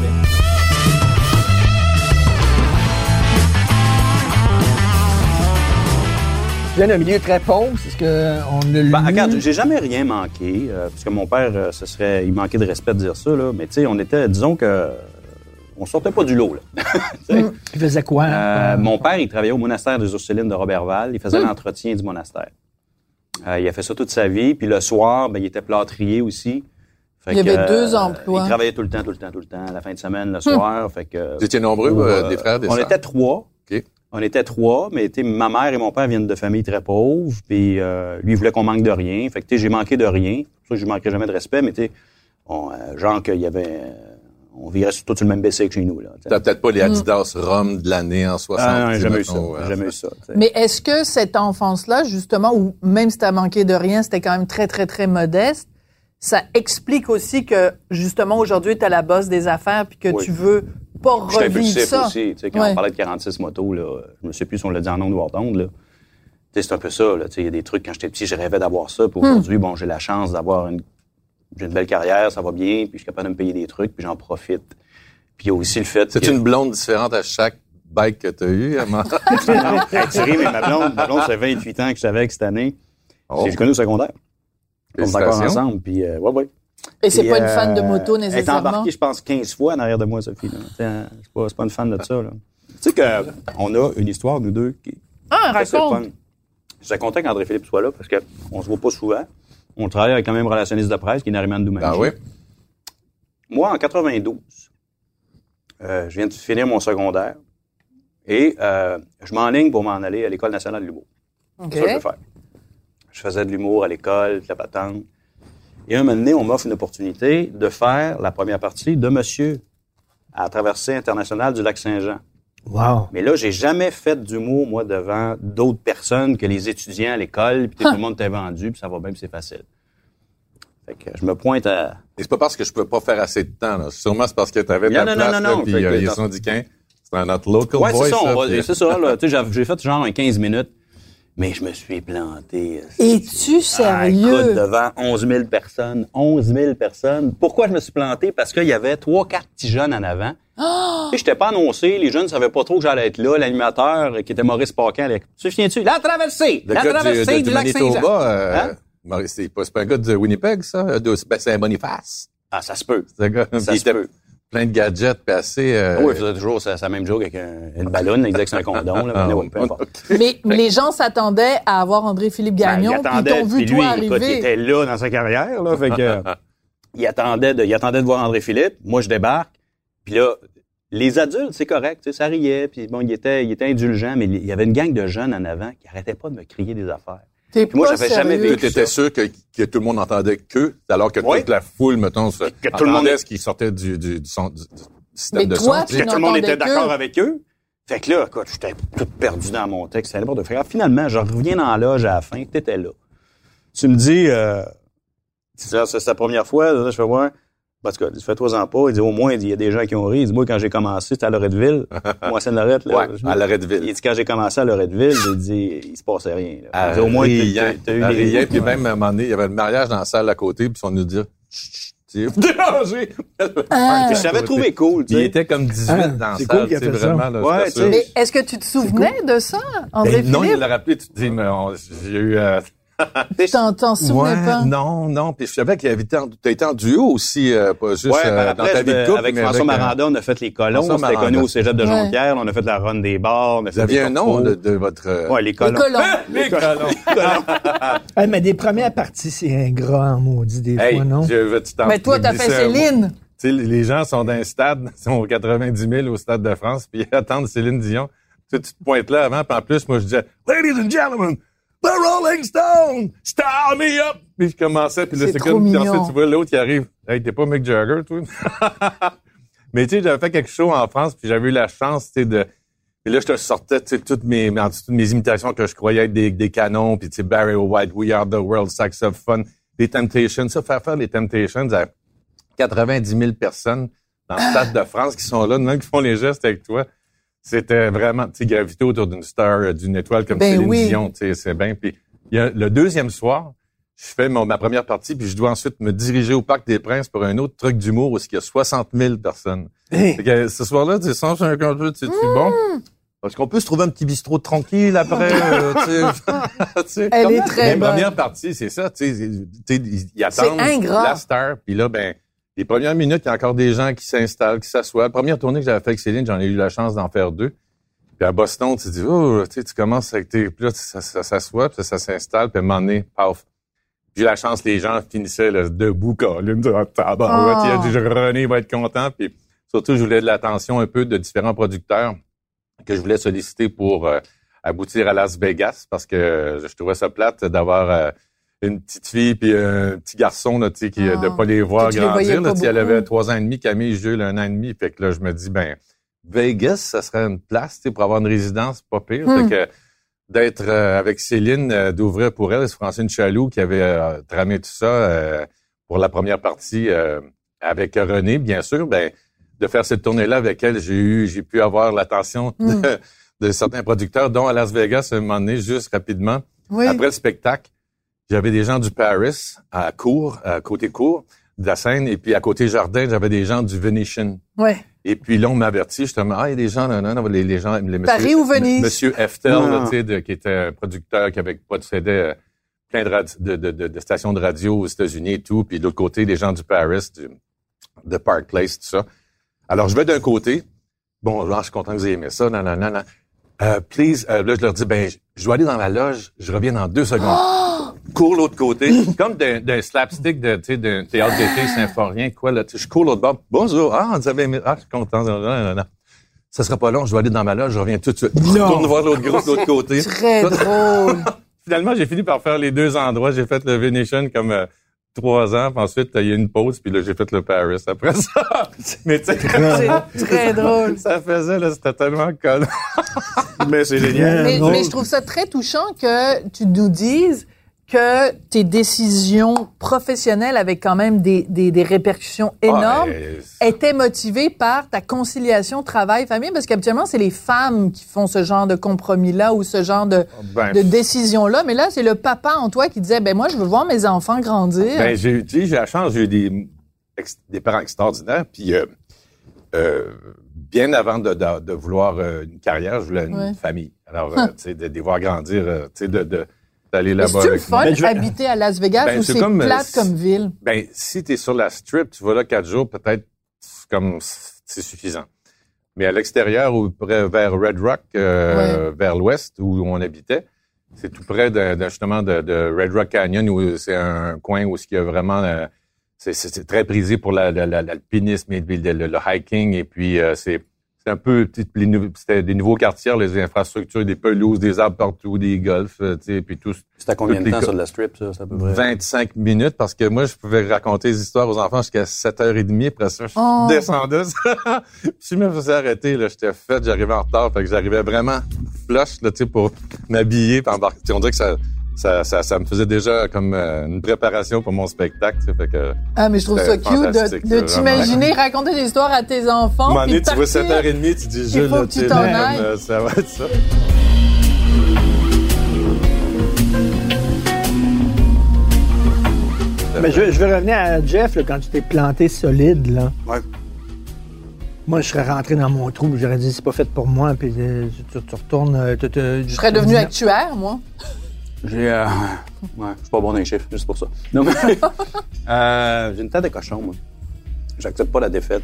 Speaker 3: Viens d'un milieu très pauvre, c'est ce qu'on a lu.
Speaker 4: Ben, regarde, j'ai jamais rien manqué, euh, parce que mon père, euh, ce serait, il manquait de respect de dire ça, là. Mais tu sais, on était, disons que, euh, on sortait pas du lot, là. Sais.
Speaker 3: Il faisait quoi?
Speaker 4: Euh, mon père, il travaillait au monastère des Ursulines de Robertval. Il faisait l'entretien du monastère. Euh, il a fait ça toute sa vie. Puis le soir, ben, il était plâtrier aussi. Fait
Speaker 2: Il y avait deux emplois.
Speaker 4: Il travaillait tout le temps, tout le temps, tout le temps, la fin de semaine, le soir. Fait que,
Speaker 5: Vous étiez nombreux, euh,
Speaker 4: euh,
Speaker 5: des frères, des
Speaker 4: On
Speaker 5: sœurs?
Speaker 4: était trois.
Speaker 5: OK.
Speaker 4: On était trois, mais tu sais, ma mère et mon père viennent de familles très pauvres, puis euh, lui il voulait qu'on manque de rien. Fait que tu sais, j'ai manqué de rien. C'est pour ça que je manquerai jamais de respect, mais tu sais, on, euh, genre qu'il y avait, euh, on virait sur- tout sur le même BC que chez nous là. tu sais.
Speaker 5: T'as peut-être pas les Adidas Rome de l'année en 60.
Speaker 4: Ah, non, jamais eu ça.
Speaker 5: euh,
Speaker 4: jamais eu ça. tu sais.
Speaker 2: Mais est-ce que cette enfance-là, justement, ou même si t'as manqué de rien, c'était quand même très, très, très modeste, ça explique aussi que, justement, aujourd'hui, t'as la bosse des affaires puis que
Speaker 4: Oui.
Speaker 2: tu veux pas revivre
Speaker 4: impulsif
Speaker 2: ça.
Speaker 4: aussi. Tu sais, quand
Speaker 2: Ouais.
Speaker 4: on parlait de 46 motos, là, je me sais plus si on l'a dit en ondes ou hors d'onde. Tu c'est un peu ça. Tu Il y a des trucs, quand j'étais petit, je rêvais d'avoir ça.
Speaker 2: Hmm.
Speaker 4: Puis aujourd'hui, bon, j'ai la chance d'avoir une, j'ai une belle carrière, ça va bien, puis je suis capable de me payer des trucs, puis j'en profite. Puis il y a aussi le fait
Speaker 5: C'est
Speaker 4: que...
Speaker 5: une blonde différente à chaque bike que t'as eu, Amand?
Speaker 4: non, hey, Thierry, mais ma blonde, ma blonde, ça fait 28 ans que je savais que cette année.
Speaker 5: Oh.
Speaker 4: J'ai connu au secondaire. On est encore ensemble, puis euh, ouais, ouais.
Speaker 2: Et c'est pas une fan de
Speaker 4: euh,
Speaker 2: moto
Speaker 4: Elle est
Speaker 2: nécessairement?
Speaker 4: embarquée, je pense, 15 fois en arrière de moi, Sophie. hein, C'est pas, c'est pas une fan de ça. Là. Tu sais qu'on a une histoire, nous deux, qui
Speaker 2: Ah,
Speaker 4: est assez fun.
Speaker 2: raconte.
Speaker 4: Je suis content qu'André Philippe soit là parce qu'on se voit pas souvent. On travaille avec quand même relationniste de presse qui est Nariman Doumanji.
Speaker 5: Ah oui?
Speaker 4: Moi, en 92, euh, je viens de finir mon secondaire et euh, je m'enligne pour m'en aller à l'École nationale de l'humour.
Speaker 2: OK.
Speaker 4: C'est ça que je veux faire. Je faisais de l'humour à l'école, de la patente. Et un moment donné, on m'offre une opportunité de faire la première partie de Monsieur à la traversée internationale du lac Saint-Jean.
Speaker 3: Wow.
Speaker 4: Mais là, j'ai jamais fait d'humour, moi, devant d'autres personnes que les étudiants à l'école, puis tout le monde t'est vendu, puis ça va bien, puis c'est facile. Fait que je me pointe à...
Speaker 5: Et c'est pas parce que je peux pas faire assez de temps, là. Sûrement, c'est parce que t'avais ta
Speaker 4: Non, non,
Speaker 5: place,
Speaker 4: non, non,
Speaker 5: puis euh, les. C'est notre local
Speaker 4: Ouais,
Speaker 5: voice,
Speaker 4: c'est ça,
Speaker 5: puis-
Speaker 4: c'est ça, là. Tu sais, j'ai- j'ai fait genre un 15 minutes, mais je me suis planté.
Speaker 2: Es-tu
Speaker 4: Ah, écoute,
Speaker 2: sérieux?
Speaker 4: devant 11 000 personnes. 11 000 personnes. Pourquoi je me suis planté? Parce qu'il y avait trois, quatre petits jeunes en avant.
Speaker 2: Oh!
Speaker 4: Et je n'étais pas annoncé. Les jeunes ne savaient pas trop que j'allais être là. L'animateur, qui était Maurice Paquin, allait... Tu te souviens-tu? La traversée!
Speaker 5: Le
Speaker 4: la
Speaker 5: gars du,
Speaker 4: traversée
Speaker 5: de-
Speaker 4: du,
Speaker 5: du
Speaker 4: lac Saint-Jean.
Speaker 5: Manitoba, euh,
Speaker 4: Hein?
Speaker 5: Maurice, c'est pas, un gars de Winnipeg, ça? Euh, de- ben, c'est un Boniface.
Speaker 4: Ah, ça se peut.
Speaker 5: C'est un gars,
Speaker 4: Ça
Speaker 5: il
Speaker 4: se peut.
Speaker 5: Plein de gadgets, puis assez... euh,
Speaker 4: Oui, il faisait toujours sa, sa même joke avec un- une ballonne. Il disait que c'est un condom. Là,
Speaker 5: ah,
Speaker 4: mais
Speaker 5: ouais.
Speaker 4: ouais, peu importe.
Speaker 2: Mais les gens s'attendaient à avoir André-Philippe Gagnon,
Speaker 4: Ben, il
Speaker 2: puis
Speaker 4: attendait,
Speaker 2: ils t'ont vu,
Speaker 4: puis
Speaker 2: toi,
Speaker 4: lui, écoute, il était là dans sa carrière, là, fait que, il attendait de, il attendait de voir André Philippe. Moi, je débarque. Puis là, les adultes, c'est correct, tu sais, ça riait, puis bon, il était, il était indulgent, mais il y avait une gang de jeunes en avant qui arrêtaient pas de me crier des affaires. Puis moi, j'avais jamais
Speaker 2: sérieux.
Speaker 5: Tu étais sûr que, que tout le monde entendait que, alors que
Speaker 4: Oui.
Speaker 5: toute la foule, mettons, se-
Speaker 4: Que tout le monde-
Speaker 5: ce qui sortait du, du, du son, du, du système
Speaker 2: Mais
Speaker 5: de
Speaker 2: toi,
Speaker 5: son.
Speaker 2: tu
Speaker 4: que tout le monde était d'accord avec eux. Fait que là, écoute, j'étais tout perdu dans mon texte. C'était n'importe quoi. Finalement, je reviens dans la loge à la fin. T'étais là. Tu me dis, euh, c'est ça, c'est ta première fois. Là, je fais voir. En tout cas, il fait trois ans pas. Il dit, au moins, il il y a des gens qui ont ri. Il dit, moi, quand j'ai commencé, c'était à Loretteville. moi, c'est Lorette, là.
Speaker 5: Ouais, à
Speaker 4: Il
Speaker 5: Loretteville.
Speaker 4: dit, quand j'ai commencé à Loretteville, il dit, il se passait rien. là.
Speaker 5: À
Speaker 4: Il dit, au moins, t'as-
Speaker 5: Riant,
Speaker 4: t'as eu
Speaker 5: à
Speaker 4: des-
Speaker 5: Riant, puis même à un moment donné, il y avait le mariage dans la salle à côté, puis on nous dit Chut, chut, tu sais, dérangé.
Speaker 2: Ah.
Speaker 4: Je t'avais trouvé cool,
Speaker 5: Il était comme 18
Speaker 3: Ah,
Speaker 5: dans la
Speaker 3: c'est
Speaker 5: salle,
Speaker 3: cool qu'il a
Speaker 5: tu sais,
Speaker 3: fait ça.
Speaker 5: vraiment. Là,
Speaker 4: Ouais.
Speaker 2: Mais est-ce que tu te souvenais de ça,
Speaker 5: Ben,
Speaker 2: André-Philippe?
Speaker 5: non, il l'a rappelé, tu te dis, mais on- j'ai eu...
Speaker 2: T'en t'en souvenais
Speaker 5: ouais,
Speaker 2: pas?
Speaker 5: non, non. Puis je savais qu'il avait été en, t'as été en duo aussi, euh, pas juste
Speaker 4: Ouais,
Speaker 5: euh, dans ta vie de couple,
Speaker 4: avec
Speaker 5: mais
Speaker 4: François
Speaker 5: avec, euh,
Speaker 4: Maranda, on a fait les colons.
Speaker 5: François
Speaker 4: C'était
Speaker 5: Maranda.
Speaker 4: connu au cégep de
Speaker 2: Ouais.
Speaker 4: Jonquière. On a fait la run des bars. On a
Speaker 5: Vous aviez un nom de, de votre...
Speaker 4: Ouais, les
Speaker 2: Les
Speaker 4: colons.
Speaker 2: colons.
Speaker 5: Les colons.
Speaker 3: Hey, mais des premières parties, c'est ingrat en maudit des
Speaker 5: Hey,
Speaker 3: fois, non?
Speaker 5: je veux- tu
Speaker 2: Mais toi,
Speaker 5: tu
Speaker 2: t'as fait. Céline.
Speaker 5: Tu sais, les gens sont dans un stade, ils sont aux 90 000 au Stade de France, puis ils attendent Céline Dion. Tu, sais, tu te pointes là avant, puis en plus, moi, je disais « Ladies and gentlemen, the Rolling Stones, start me up! » Puis je commençais, puis là,
Speaker 2: C'est
Speaker 5: c'est
Speaker 2: trop
Speaker 5: comme... Puis ensuite, tu vois l'autre qui arrive. « Hey, t'es pas Mick Jagger, toi? » Mais tu sais, j'avais fait quelque chose en France, puis j'avais eu la chance, tu sais, de... Puis là, je te sortais, tu sais, toutes mes, mes- toutes mes imitations que je croyais être des, des canons, puis tu sais, Barry White, We Are the World, Saxophone, les Temptations, ça, faire faire les Temptations à 90 000 personnes dans le stade de France qui sont là, même qui font les gestes avec toi. C'était vraiment, tu sais, gravité autour d'une star, euh, d'une étoile comme
Speaker 2: Ben
Speaker 5: Céline
Speaker 2: oui.
Speaker 5: Dion, tu sais, c'est bien. Puis il y a le deuxième soir, je fais mon- ma première partie, puis je dois ensuite me diriger au Parc des Princes pour un autre truc d'humour où il y a 60 000 personnes.
Speaker 3: Hey,
Speaker 5: Fait que, ce soir-là, tu sais, 150 jeux, tu sais, tu es bon. Parce qu'on peut se trouver un petit bistrot tranquille après. euh, tu sais. Tu sais,
Speaker 2: Elle est très
Speaker 5: la première partie, c'est ça. Tu sais, ils attendent
Speaker 2: ingrat.
Speaker 5: la star. Puis là, ben, les premières minutes, il y a encore des gens qui s'installent, qui s'assoient. La première tournée que j'avais fait avec Céline, j'en ai eu la chance d'en faire deux. Puis à Boston, tu te dis, oh, tu sais, tu commences avec tes... Puis là, ça, ça s'assoit, puis ça s'installe, puis à un moment donné, paf. J'ai eu la chance, les gens finissaient là, debout, Colin, ah, tabarouette, il a dit, René va être content. Puis surtout, je voulais de l'attention un peu de différents producteurs que je voulais solliciter pour euh, aboutir à Las Vegas, parce que euh, je trouvais ça plate d'avoir euh, une petite fille puis un petit garçon là, tu sais, qui,
Speaker 2: Ah.
Speaker 5: de pas les voir grandir. Là,
Speaker 2: pas
Speaker 5: tu sais, elle avait trois ans et demi, Camille, Jules, un an et demi. Fait que là, je me dis, ben, Vegas, ça serait une place tu sais, pour avoir une résidence pas pire.
Speaker 2: Hmm.
Speaker 5: Fait que d'être euh, avec Céline, euh, d'ouvrir pour elle, c'est Francine Chaloux qui avait euh, tramé tout ça euh, pour la première partie euh, avec René, bien sûr. Ben, de faire cette tournée-là avec elle, j'ai eu, j'ai pu avoir l'attention
Speaker 2: Hmm.
Speaker 5: de, de certains producteurs, dont à Las Vegas, à un moment donné, juste rapidement.
Speaker 2: Oui.
Speaker 5: Après le spectacle, j'avais des gens du Paris à court, à côté court de la scène, et puis à côté jardin, j'avais des gens du Venetian.
Speaker 2: Ouais.
Speaker 5: Et puis là, on m'a averti justement, ah, il y a des gens, non, non, non, les, les gens, les monsieur,
Speaker 2: Paris ou Venise?
Speaker 5: Monsieur Eftel, là, tu sais, de- qui était un producteur qui avait possédait euh, plein de, radi- de, de, de- de stations de radio aux États-Unis et tout. Puis de l'autre côté, les gens du Paris, du, de Park Place, tout ça. Alors, je vais d'un côté. Bon, là, je suis content que vous ayez aimé ça. Non, non, non, non. Euh, please, euh, là, je leur dis, ben, je- je dois aller dans la loge. Je reviens dans deux secondes. Cours l'autre côté, comme d'un d'un slapstick de, tu sais, d'un théâtre d'été symphorien, quoi, là. Tu sais, Je cours l'autre bord. Bonjour. Ah, on avait aimé. Ah, je suis content. Non, non, non, non. Ça sera pas long. Je dois aller dans ma loge. Je reviens tout de suite. Je retourne voir l'autre groupe de l'autre côté.
Speaker 2: Très drôle.
Speaker 5: Finalement, j'ai fini par faire les deux endroits. J'ai fait le Venetian comme euh, trois ans, puis ensuite, il y a eu une pause, puis là, j'ai fait le Paris après ça. Mais tu sais,
Speaker 2: C'est très drôle.
Speaker 5: ça faisait, là, c'était tellement con.
Speaker 4: Mais c'est génial.
Speaker 2: Mais je trouve ça très touchant que tu nous dises que tes décisions professionnelles avec quand même des, des, des répercussions énormes
Speaker 5: Ah, mais-
Speaker 2: étaient motivées par ta conciliation travail-famille? Parce qu'habituellement c'est les femmes qui font ce genre de compromis-là ou ce genre de,
Speaker 5: Ben,
Speaker 2: de décision-là. Mais là, c'est le papa en toi qui disait, ben moi, je veux voir mes enfants grandir.
Speaker 5: Ben, j'ai eu, j'ai la chance, j'ai eu des, des parents extraordinaires, puis euh, euh, bien avant de, de, de vouloir euh, une carrière, je voulais une
Speaker 2: Ouais.
Speaker 5: famille. Alors, euh, tu sais, de, de les voir grandir, tu sais, de, de, d'aller là-bas moi.
Speaker 2: fun
Speaker 3: Ben,
Speaker 2: habiter à Las Vegas
Speaker 5: Ben,
Speaker 2: ou
Speaker 5: c'est
Speaker 2: c'est
Speaker 5: comme, euh,
Speaker 2: plate
Speaker 5: c'est-
Speaker 2: comme ville?
Speaker 5: Ben, si tu es sur la strip, tu vas là quatre jours, peut-être c'est comme c'est suffisant. Mais à l'extérieur ou près vers Red Rock, euh, vers l'ouest où on habitait, c'est tout près de, de- justement de, de Red Rock Canyon où c'est un coin où il y a vraiment euh, c'est, c'est- c'est très prisé pour la- la- la- l'alpinisme et le, le- le hiking et puis euh, c'est c'est un peu c'était des nouveaux quartiers, les infrastructures, des pelouses, des arbres partout, des golfs, euh, tu sais, puis tout.
Speaker 4: À combien de temps, de la strip, ça? À peu près?
Speaker 5: 25 minutes parce que moi, je pouvais raconter des histoires aux enfants jusqu'à 7h30. Après ça, je
Speaker 2: Oh.
Speaker 5: descendais. Puis je me faisais arrêter, là, j'étais fait, j'arrivais en retard. Fait que j'arrivais vraiment flush, là, tu sais, pour m'habiller puis embarquer. Tu sais, On dirait que ça, ça, ça, ça me faisait déjà comme euh, une préparation pour mon spectacle. Fait que,
Speaker 2: Ah, mais je trouve ça cute de, t'imaginer raconter des histoires à tes enfants.
Speaker 5: à un moment
Speaker 2: puis
Speaker 5: donné, tu vois
Speaker 2: partir.
Speaker 5: 7h30, tu dis, là,
Speaker 2: que tu
Speaker 5: comme, euh, ça va être ça.
Speaker 3: Mais je, je vais revenir à Jeff, là, quand tu t'es planté solide, là.
Speaker 4: Ouais.
Speaker 3: Moi, je serais rentré dans mon trou, j'aurais dit, c'est pas fait pour moi, puis euh, tu, tu retournes... tu- tu-
Speaker 2: Je serais devenu actuaire, moi.
Speaker 4: J'ai. Euh, ouais, je suis pas bon dans les chiffres, juste pour ça. Non, mais. euh, j'ai une tête de cochon, moi. J'accepte pas la défaite.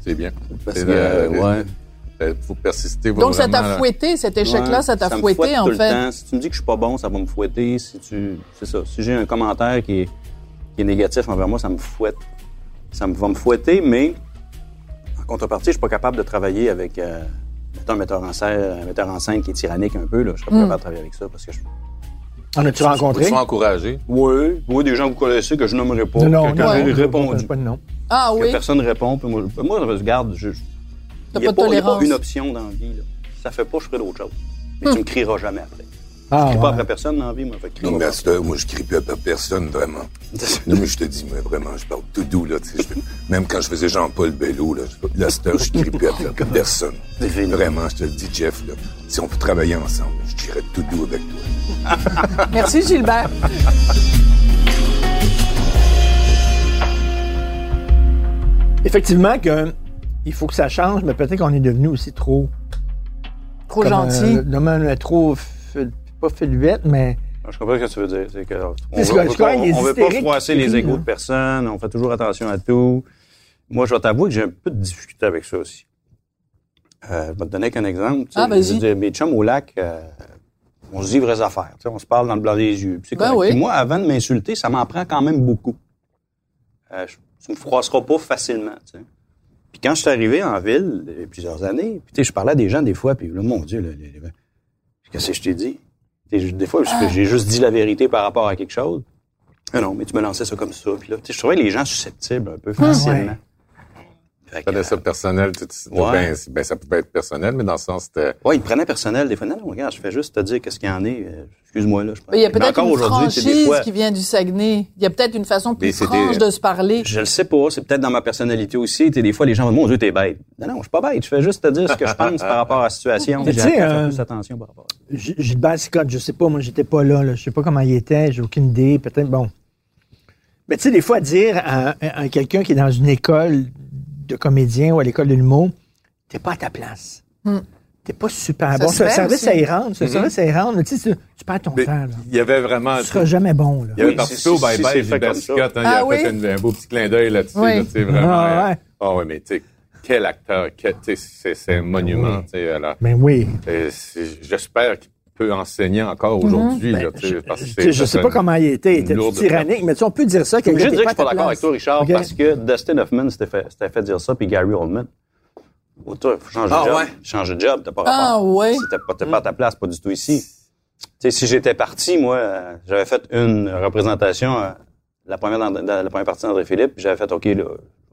Speaker 5: C'est bien.
Speaker 4: Parce
Speaker 5: C'est
Speaker 4: que,
Speaker 5: le-
Speaker 4: ouais.
Speaker 5: Il faut persister. faut
Speaker 2: Donc, ça t'a fouetté, cet échec-là,
Speaker 4: Ouais,
Speaker 2: ça t'a fouetté,
Speaker 4: fouette
Speaker 2: en
Speaker 4: tout le
Speaker 2: fait?
Speaker 4: temps. Si tu me dis que je suis pas bon, ça va me fouetter. Si tu, c'est ça. Si j'ai un commentaire qui est, qui est négatif envers moi, ça me fouette. Ça me, va me fouetter, mais en contrepartie, je suis pas capable de travailler avec euh, mettons, un metteur en scène, un metteur en scène qui est tyrannique un peu. Là. Je serais pas
Speaker 2: Mm.
Speaker 4: capable de travailler avec ça parce que je...
Speaker 3: En as-tu rencontré?
Speaker 5: Ils sont encouragés.
Speaker 4: Oui, oui, des gens que vous connaissez que je nommerai pas.
Speaker 3: Non, non,
Speaker 4: que quand
Speaker 2: ouais.
Speaker 4: j'ai
Speaker 3: non,
Speaker 4: répondu,
Speaker 3: Pas de nom.
Speaker 2: Ah
Speaker 4: que
Speaker 2: oui.
Speaker 4: personne répond. Puis moi, je- moi, je il n'y a,
Speaker 2: pas
Speaker 4: une option dans la vie. Là. Si ça fait pas, je ferai d'autres choses. Mais
Speaker 2: Hmm.
Speaker 4: tu me crieras jamais après.
Speaker 3: Ah,
Speaker 4: Je crie pas après personne dans la vie, moi. Fait que
Speaker 7: Non, mais à
Speaker 4: pas.
Speaker 7: cette heure, moi, je crie plus après personne, vraiment. Non, mais je te dis, moi, vraiment, je parle tout doux, là, je Même quand je faisais Jean-Paul Bello, là, je- là, à cette heure, je crie plus après personne. Vraiment, je te le dis, Jeff, là. Si on peut travailler ensemble, je dirais tout doux avec toi.
Speaker 2: Merci, Gilbert.
Speaker 3: Effectivement que il faut que ça change, mais peut-être qu'on est devenu aussi trop
Speaker 2: Trop
Speaker 3: comme,
Speaker 2: gentil.
Speaker 3: euh, nommé un trop, pas mais
Speaker 4: Je comprends ce que tu veux dire. C'est que on veut, on
Speaker 3: quoi,
Speaker 4: veut pas, on veut froisser les
Speaker 3: là.
Speaker 4: de personne. On fait toujours attention à tout. Moi, je vais t'avouer que j'ai un peu de difficulté avec ça aussi. Euh, je vais te donner qu'un exemple. tu sais,
Speaker 2: Ah, vas-y.
Speaker 4: je veux dire, mes chums au lac, euh, on se dit vraies affaires. On se parle dans le blanc des yeux. puis
Speaker 2: Ben oui.
Speaker 4: Puis moi, avant de m'insulter, ça m'en prend quand même beaucoup. Euh, je, tu me froisseras pas facilement. Puis quand je suis arrivé en ville, il y a plusieurs années, puis tu sais, je parlais à des gens des fois, puis là, mon Dieu, là, les- les- qu'est-ce que je t'ai dit? Des fois,
Speaker 2: Ah.
Speaker 4: j'ai juste dit la vérité par rapport à quelque chose. Ah non, mais tu me lançais ça comme ça. Puis là, je trouvais les gens susceptibles un peu facilement. Fait
Speaker 5: Je connais ça personnel. tu- tu-
Speaker 4: Ouais.
Speaker 5: ben, ben, ça pouvait être personnel, mais dans le sens, c'était...
Speaker 4: Ouais, ils me prenaient personnel des fois. Non, non, regarde, je fais juste te dire qu'est-ce qu'il y en est. Euh, Excuse-moi, là. Je
Speaker 2: Il y a
Speaker 4: Mais
Speaker 2: peut-être une franchise
Speaker 4: fois,
Speaker 2: qui vient du Saguenay. Il y a peut-être une façon plus
Speaker 5: Mais
Speaker 2: franche de se parler.
Speaker 4: Je le sais pas, c'est peut-être dans ma personnalité aussi. Des fois, les gens vont me dire, mon Dieu, t'es bête. Non, non, je suis pas bête. Je fais juste te dire ce que je pense par rapport à la situation.
Speaker 3: Mais
Speaker 4: J'ai
Speaker 3: tu sais, euh,
Speaker 4: plus attention par rapport à ça.
Speaker 3: G- Gilbert Scott, je sais pas, moi, j'étais pas là, là. Je sais pas comment il était, j'ai aucune idée. Peut-être, bon. Mais tu sais, des fois, dire à quelqu'un qui est dans une école de comédien ou à l'école de l'humour, t'es pas à ta place.
Speaker 2: Hmm.
Speaker 3: T'es pas super
Speaker 2: Ça
Speaker 3: bon. C'est un
Speaker 2: fait
Speaker 3: service
Speaker 2: aussi.
Speaker 3: à y rendre. C'est un service à y rendre. mais Tu sais, tu- tu perds ton
Speaker 5: Mais
Speaker 3: temps, là.
Speaker 5: il y avait vraiment...
Speaker 3: Tu seras jamais bon, là.
Speaker 5: Il avait
Speaker 4: Oui,
Speaker 5: participé au
Speaker 4: si-
Speaker 5: Bye
Speaker 4: si
Speaker 5: Bye
Speaker 4: c'est
Speaker 5: de
Speaker 4: fait
Speaker 5: Gilbert
Speaker 4: comme ça.
Speaker 5: Scott. hein,
Speaker 2: Ah
Speaker 5: il a fait
Speaker 2: oui?
Speaker 5: une- un beau petit clin d'œil là-dessus.
Speaker 2: Oui.
Speaker 5: vraiment.
Speaker 3: Ah,
Speaker 5: euh,
Speaker 3: ouais.
Speaker 5: Ah ouais, mais tu sais, quel acteur, c'est c'est un monument. sais, alors,
Speaker 3: Ben oui.
Speaker 5: euh, J'espère qu'il peut enseigner encore aujourd'hui. sais, parce que
Speaker 3: Tu
Speaker 5: c'est-
Speaker 3: sais, je sais
Speaker 5: c'est
Speaker 3: pas comment il était. Il était
Speaker 5: lourde
Speaker 3: tyrannique, mais tu sais, on peut dire ça.
Speaker 4: Je dire que je suis pas d'accord avec toi, Richard, parce que Dustin Hoffman s'était fait, dire ça, puis Gary Oldman. Oh, toi, faut changer
Speaker 5: Ah,
Speaker 4: de job.
Speaker 5: ouais?
Speaker 4: Changer de job, t'as pas
Speaker 2: Ah,
Speaker 4: rapport.
Speaker 2: ouais.
Speaker 4: Si t'es pas, à ta place, pas du tout ici. Tu sais, si j'étais parti, moi, euh, j'avais fait une représentation, euh, la première dans, dans la première partie d'André Philippe, puis j'avais fait, OK, là,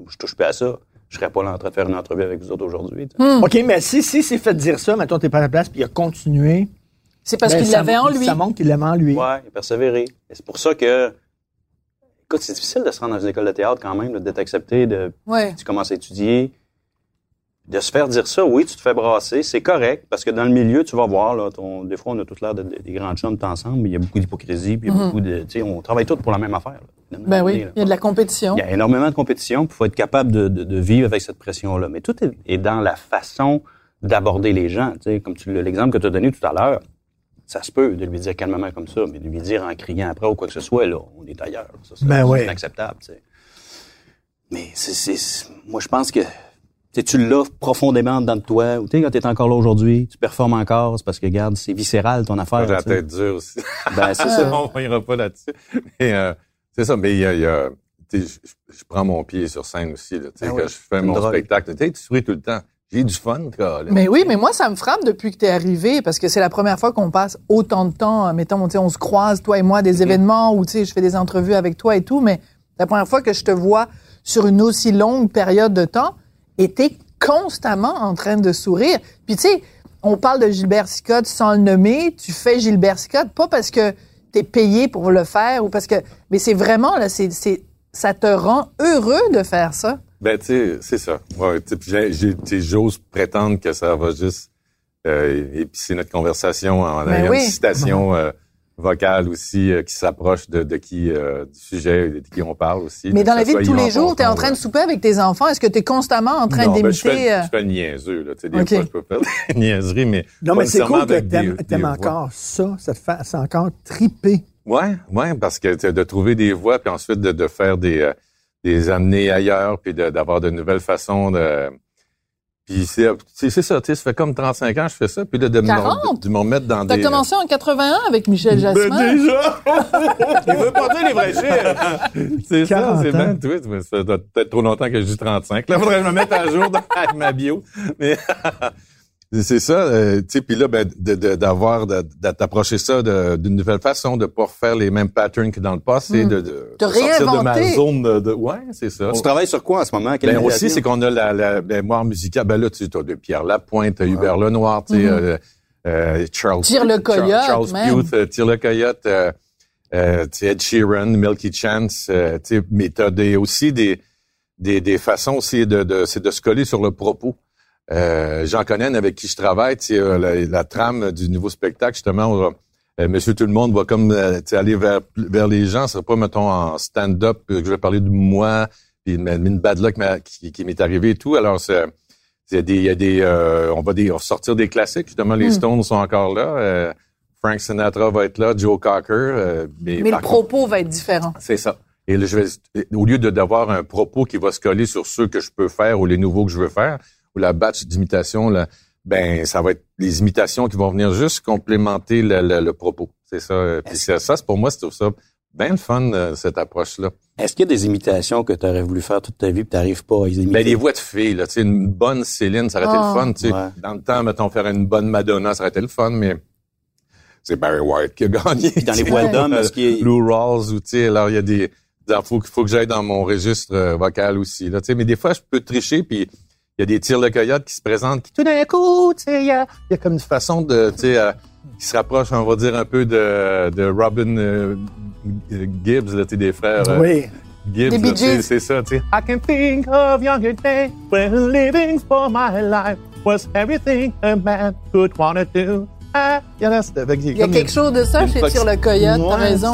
Speaker 4: je touche plus à ça. Je serais pas là en train de faire une entrevue avec vous autres aujourd'hui. sais.
Speaker 3: OK, mais si, si c'est fait dire ça, mettons, t'es pas à ta place, puis il a continué.
Speaker 2: C'est parce qu'il l'avait en lui.
Speaker 3: Ça montre qu'il l'aimait en lui.
Speaker 4: Ouais, il a persévéré. Et c'est pour ça que, écoute, c'est difficile de se rendre dans une école de théâtre quand même, d'être accepté, de,
Speaker 2: Ouais.
Speaker 4: tu commences à étudier. De se faire dire ça, oui, tu te fais brasser, c'est correct, parce que dans le milieu, tu vas voir, là, ton- des fois, on a tous l'air de, de- des grands chums tous ensemble, mais il y a beaucoup d'hypocrisie, puis il y a beaucoup de, tu sais, on travaille tous pour la même affaire. là,
Speaker 2: Ben oui, il y a de la compétition.
Speaker 4: Il y a énormément de compétition, puis il faut être capable de, de- de vivre avec cette pression-là. Mais tout est, est dans la façon d'aborder les gens. Tu sais, comme tu l'as- l'exemple que tu as donné tout à l'heure, ça se peut de lui dire calmement comme ça, mais de lui dire en criant après ou quoi que ce soit, là, on est ailleurs. Ça, ça,
Speaker 3: Ben
Speaker 4: c'est
Speaker 3: ouais.
Speaker 4: inacceptable. Mais c'est, c'est- moi, je pense que tu l'as profondément dans toi. Ou, tu sais, quand tu es encore là aujourd'hui, tu performes encore, c'est parce que, regarde, c'est viscéral ton affaire.
Speaker 5: J'ai la tête dure aussi.
Speaker 4: Ben, c'est ça.
Speaker 5: on ira pas là-dessus. Mais euh, c'est ça, mais il y a, y je, prends mon pied sur scène aussi. Là, quand
Speaker 4: oui,
Speaker 5: je fais mon spectacle, tu sais, tu souris tout le temps. J'ai du fun, là.
Speaker 2: Mais oui, mais moi, ça me frappe depuis que tu es arrivé, parce que c'est la première fois qu'on passe autant de temps, mettons, tu on se croise, toi et moi, à des événements où, tu sais, je fais des entrevues avec toi et tout, mais la première fois que je te vois sur une aussi longue période de temps, et t'es constamment en train de sourire. Puis, tu sais, on parle de Gilbert Scott sans le nommer, tu fais Gilbert Scott, pas parce que t'es payé pour le faire, ou parce que... Mais c'est vraiment, là, c'est... c'est ça te rend heureux de faire ça.
Speaker 5: Ben, tu sais, c'est ça. Ouais, tu sais, puis j'ai- j'ai- tu sais, j'ose prétendre que ça va juste euh, épicer notre conversation en
Speaker 2: Ben
Speaker 5: ayant
Speaker 2: oui.
Speaker 5: une citation euh, vocale aussi euh, qui s'approche de, de qui euh, du sujet de qui on parle aussi.
Speaker 2: Mais dans la vie de tous les jours, tu es en train de
Speaker 5: euh,
Speaker 2: souper avec tes enfants. Est-ce que tu es constamment en train
Speaker 5: ben, je,
Speaker 2: d'imiter...
Speaker 5: fais,
Speaker 2: euh,
Speaker 5: je fais le niaiseux, là. Tu sais, des fois, je peux faire des niaiseries, mais.
Speaker 3: Non, mais c'est cool que t'aimes
Speaker 5: voix.
Speaker 3: encore ça. Ça te fait, c'est encore triper.
Speaker 5: Ouais, ouais, parce que tu sais, de trouver des voies, puis ensuite de, de faire des, des amener ailleurs, puis de- d'avoir de, nouvelles façons de. Puis c'est tu sais, c'est ça, tu sais, ça fait comme 35 ans que je fais ça, puis de, de, me,
Speaker 2: 40?
Speaker 5: de me remettre dans
Speaker 2: T'as
Speaker 5: des.
Speaker 2: commencé en 81 avec Michel
Speaker 5: Ben,
Speaker 2: Jasmin?
Speaker 5: déjà! Il veut pas dire les vrais chiffres! C'est ça,
Speaker 3: 40
Speaker 5: c'est. Tu vois, ça doit peut-être trop longtemps que je dis 35. Là, faudrait que je me mette à jour dans avec ma bio. Mais c'est ça, euh, tu sais, puis là, ben, de- de- d'avoir, de, d'approcher ça de- d'une nouvelle façon, de pas refaire les mêmes patterns que dans le passé, de, de,
Speaker 2: De
Speaker 5: sortir de ma zone de, de- ouais, c'est ça.
Speaker 4: Tu travailles sur quoi en ce moment? Quelle
Speaker 5: Ben aussi, c'est qu'on a la, la mémoire musicale. Ben là, tu as de Pierre Lapointe, t'as Hubert Lenoir, tu sais, euh, euh, Charles
Speaker 2: Tire le coyote,
Speaker 5: Charles, Charles. Puth, euh, Tire le coyote, euh, euh, tu sais, Ed Sheeran, Milky Chance, euh, tu sais, mais t'as des, aussi des, des, des façons aussi de, de, c'est de se coller sur le propos. Euh, Jean Connen, avec qui je travaille, tu sais, euh, la, la trame du nouveau spectacle, justement, va- euh, Monsieur Tout le Monde va comme euh, tu aller vers, vers les gens. Ce sera pas, mettons, en stand-up, euh, que je vais parler de moi, puis une, une bad luck qui, qui m'est arrivé et tout. Alors, c'est Il y a des, il y a des, euh, on va des, on va sortir des classiques. Justement, les Stones sont encore là. Euh, Frank Sinatra va être là, Joe Cocker. euh, mais
Speaker 2: Mais le
Speaker 5: contre,
Speaker 2: propos va être différent.
Speaker 5: c'est ça. Et là, je vais, au lieu de d'avoir un propos qui va se coller sur ceux que je peux faire ou les nouveaux que je veux faire, ou la batch d'imitation, là, ben ça va être les imitations qui vont venir juste complémenter le, le- le propos. C'est ça. euh, Puis ça, ça, c'est pour moi, c'est tout ça. bien le fun, euh, cette approche-là.
Speaker 6: Est-ce qu'il y a des imitations que tu aurais voulu faire toute ta vie et tu n'arrives pas à les imiter?
Speaker 5: Ben, les voix de filles, là, tu sais, une bonne Céline, ça aurait été
Speaker 2: Ah.
Speaker 5: le fun, tu sais.
Speaker 6: Ouais.
Speaker 5: Dans le temps, mettons, faire une bonne Madonna, ça aurait été le fun, mais c'est Barry White qui a gagné.
Speaker 6: Puis dans les voix d'hommes, est-ce qu'il y a-
Speaker 5: Lou Rawls ou, tu sais, alors il y a des... Il faut, faut que j'aille dans mon registre euh, vocal aussi, là, tu sais. Mais des fois, je peux tricher, puis il y a des tirs de coyote qui se présentent, qui tout d'un coup, tu sais, il y a, y a comme une façon de, tu sais, euh, qui se rapproche, on va dire, un peu de, de Robin euh, Gibbs, là, tu sais, des frères. euh,
Speaker 3: Oui.
Speaker 5: Gibbs, là, c'est ça, tu sais. I can think of younger days when living for my life was everything a man could want to do. Ah, il y a, fait que
Speaker 2: Il y a quelque
Speaker 5: une-
Speaker 2: chose de ça chez Tire le Coyote, t'as raison.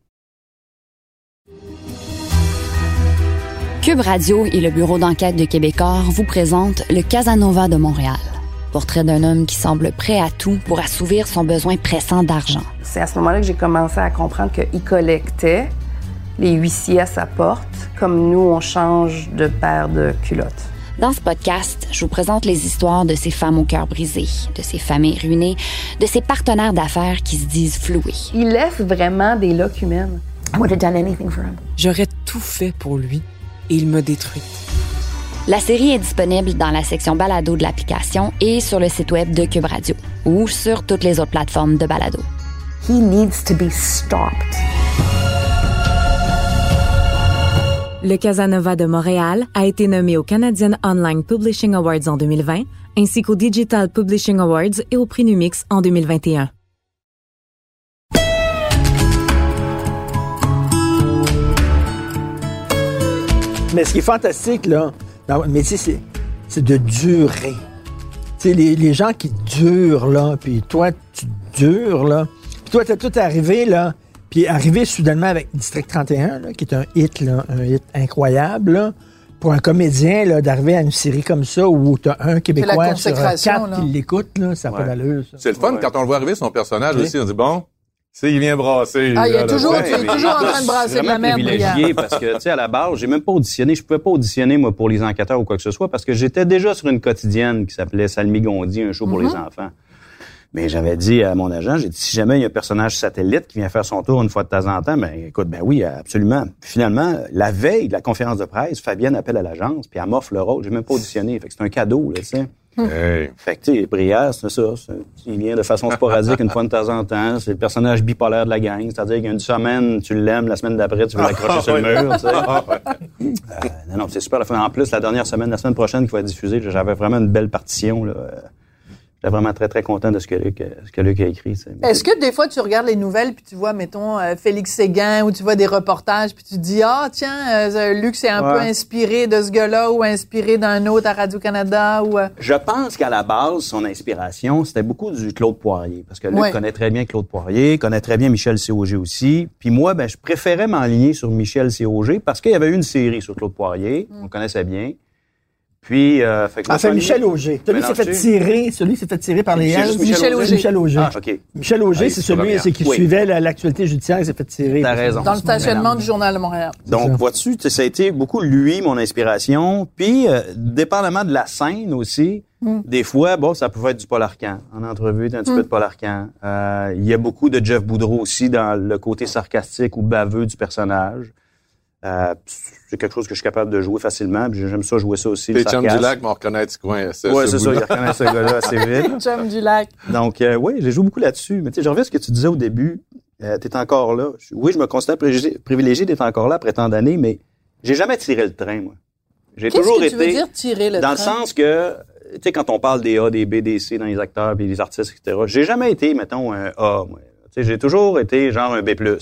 Speaker 1: Cube Radio et le bureau d'enquête de Québecor vous présentent le Casanova de Montréal. Portrait d'un homme qui semble prêt à tout pour assouvir son besoin pressant d'argent.
Speaker 8: C'est à ce moment-là que j'ai commencé à comprendre qu'il collectait les huissiers à sa porte, comme nous, on change de paire de culottes.
Speaker 1: Dans ce podcast, je vous présente les histoires de ces femmes au cœur brisé, de ces familles ruinées, de ces partenaires d'affaires qui se disent floués.
Speaker 8: Il laisse vraiment des loques humaines. I would have done anything for him.
Speaker 9: J'aurais tout fait pour lui il me détruit.
Speaker 1: La série est disponible dans la section balado de l'application et sur le site web de Cube Radio ou sur toutes les autres plateformes de balado.
Speaker 8: He needs to be stopped.
Speaker 9: Le Casanova de Montréal a été nommé au Canadian Online Publishing Awards en 2020, ainsi qu'au Digital Publishing Awards et au prix Numix en 2021.
Speaker 3: Mais ce qui est fantastique, là, dans le métier, c'est, c'est de durer. Tu sais, les, les gens qui durent, là, puis toi, tu dures, là. Puis toi, t'es tout arrivé, là, puis arrivé soudainement avec District 31, là, qui est un hit, là, un hit incroyable, là. Pour un comédien, là, d'arriver à une série comme ça où t'as un Québécois sur
Speaker 2: consécration,
Speaker 3: quatre
Speaker 2: là.
Speaker 3: qui l'écoute, là, ça n'a pas d'allure, ça.
Speaker 5: C'est le fun quand on le voit arriver, son personnage aussi. On dit, bon, c'est, il vient brasser.
Speaker 2: Ah, il
Speaker 5: là,
Speaker 2: toujours-
Speaker 5: ouais.
Speaker 2: toujours en train de brasser de la merde,
Speaker 4: privilégié parce que, tu sais, à la base, j'ai même pas auditionné. Je pouvais pas auditionner, moi, pour les enquêteurs ou quoi que ce soit parce que j'étais déjà sur une quotidienne qui s'appelait Salmi Gondi, un show pour les
Speaker 2: Mm-hmm.
Speaker 4: enfants. Mais j'avais dit à mon agent, j'ai dit, si jamais il y a un personnage satellite qui vient faire son tour une fois de temps en temps, ben, écoute, ben oui, absolument. Puis finalement, la veille de la conférence de presse, Fabienne appelle à l'agence, puis elle m'offre le rôle. J'ai même pas auditionné. Fait que c'est un cadeau, là, tu sais.
Speaker 5: Hey.
Speaker 4: Fait que, tu sais, Brière, c'est ça. Il vient de façon sporadique une fois de temps en temps. C'est le personnage bipolaire de la gang. C'est-à-dire qu'une semaine, tu l'aimes, la semaine d'après, tu veux l'accrocher sur le mur, tu sais. Euh, non, non, c'est super. En plus, la dernière semaine, la semaine prochaine qui va être diffusée, j'avais vraiment une belle partition, là. Euh, J'étais vraiment très, très content de ce que Luc, euh, ce que Luc a écrit.
Speaker 2: Est-ce que des fois tu regardes les nouvelles puis tu vois, mettons, euh, Félix Séguin ou tu vois des reportages puis tu te dis, ah tiens, euh, Luc s'est un
Speaker 4: Ouais.
Speaker 2: peu inspiré de ce gars-là ou inspiré d'un autre à Radio-Canada ou... euh,
Speaker 4: Je pense qu'à la base, son inspiration, c'était beaucoup du Claude Poirier. Parce que Luc
Speaker 2: Ouais.
Speaker 4: connaît très bien Claude Poirier, connaît très bien Michel C.O.G. aussi. Puis moi, ben, je préférais m'enligner sur Michel C.O.G. parce qu'il y avait eu une série sur Claude Poirier. On le connaissait bien. Puis, euh, fait que
Speaker 3: Enfin,
Speaker 4: suis
Speaker 3: Michel Auger. Celui qui s'est fait tirer, celui qui s'est fait tirer par les
Speaker 4: C'est
Speaker 3: ailes.
Speaker 2: Michel
Speaker 4: Michel
Speaker 2: Auger.
Speaker 3: Michel Auger.
Speaker 4: Ah, OK.
Speaker 3: Michel Auger,
Speaker 5: Ah,
Speaker 3: c'est
Speaker 5: c'est
Speaker 3: celui c'est qui
Speaker 4: Oui.
Speaker 3: suivait la- l'actualité judiciaire et s'est fait tirer.
Speaker 4: T'as raison.
Speaker 2: dans le stationnement du Journal de Montréal.
Speaker 4: Donc, vois-tu, tu sais, ça a été beaucoup lui, mon inspiration. Puis, euh, dépendamment de la scène aussi, des fois, bon, ça pouvait être du Paul Arcand. En entrevue, un petit peu de Paul Arcand. Euh, Il y a beaucoup de Jeff Boudreau aussi dans le côté sarcastique ou baveux du personnage. Euh, c'est quelque chose que je suis capable de jouer facilement. puis J'aime ça jouer ça aussi. le
Speaker 5: Les chums du lac vont reconnaître ce coin. ce-
Speaker 4: Ouais,
Speaker 5: ce
Speaker 4: c'est ça. Il reconnaît ce gars-là assez vite.
Speaker 2: Chum du lac.
Speaker 4: Donc, euh, oui, j'ai joué beaucoup là-dessus. Mais tu sais, je reviens à ce que tu disais au début. euh, t'es encore là. Oui, je me considère privilégié, privilégié d'être encore là après tant d'années, mais j'ai jamais tiré le train, moi. J'ai
Speaker 2: Qu'est-ce
Speaker 4: toujours
Speaker 2: que tu veux
Speaker 4: été
Speaker 2: dire tirer le
Speaker 4: dans le sens que, tu sais, quand on parle des A, des B, des C dans les acteurs puis les artistes, etc., j'ai jamais été, mettons, un A, moi. Tu sais, j'ai toujours été genre un B+, là.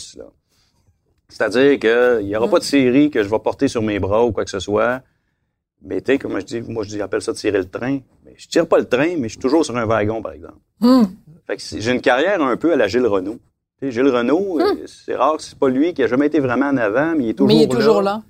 Speaker 4: C'est-à-dire qu'il n'y aura
Speaker 2: Mm.
Speaker 4: pas de série que je vais porter sur mes bras ou quoi que ce soit. Mais tu sais, comme je dis, moi, je dis, j'appelle ça tirer le train. Mais je tire pas le train, mais je suis toujours sur un wagon, par exemple.
Speaker 2: Hmm.
Speaker 4: Fait que c'est- j'ai une carrière un peu à la Gilles Renault. Gilles Renault, euh, c'est rare que c'est pas lui qui a jamais été vraiment en avant, mais il est toujours
Speaker 2: Hmm. Mais il est toujours là.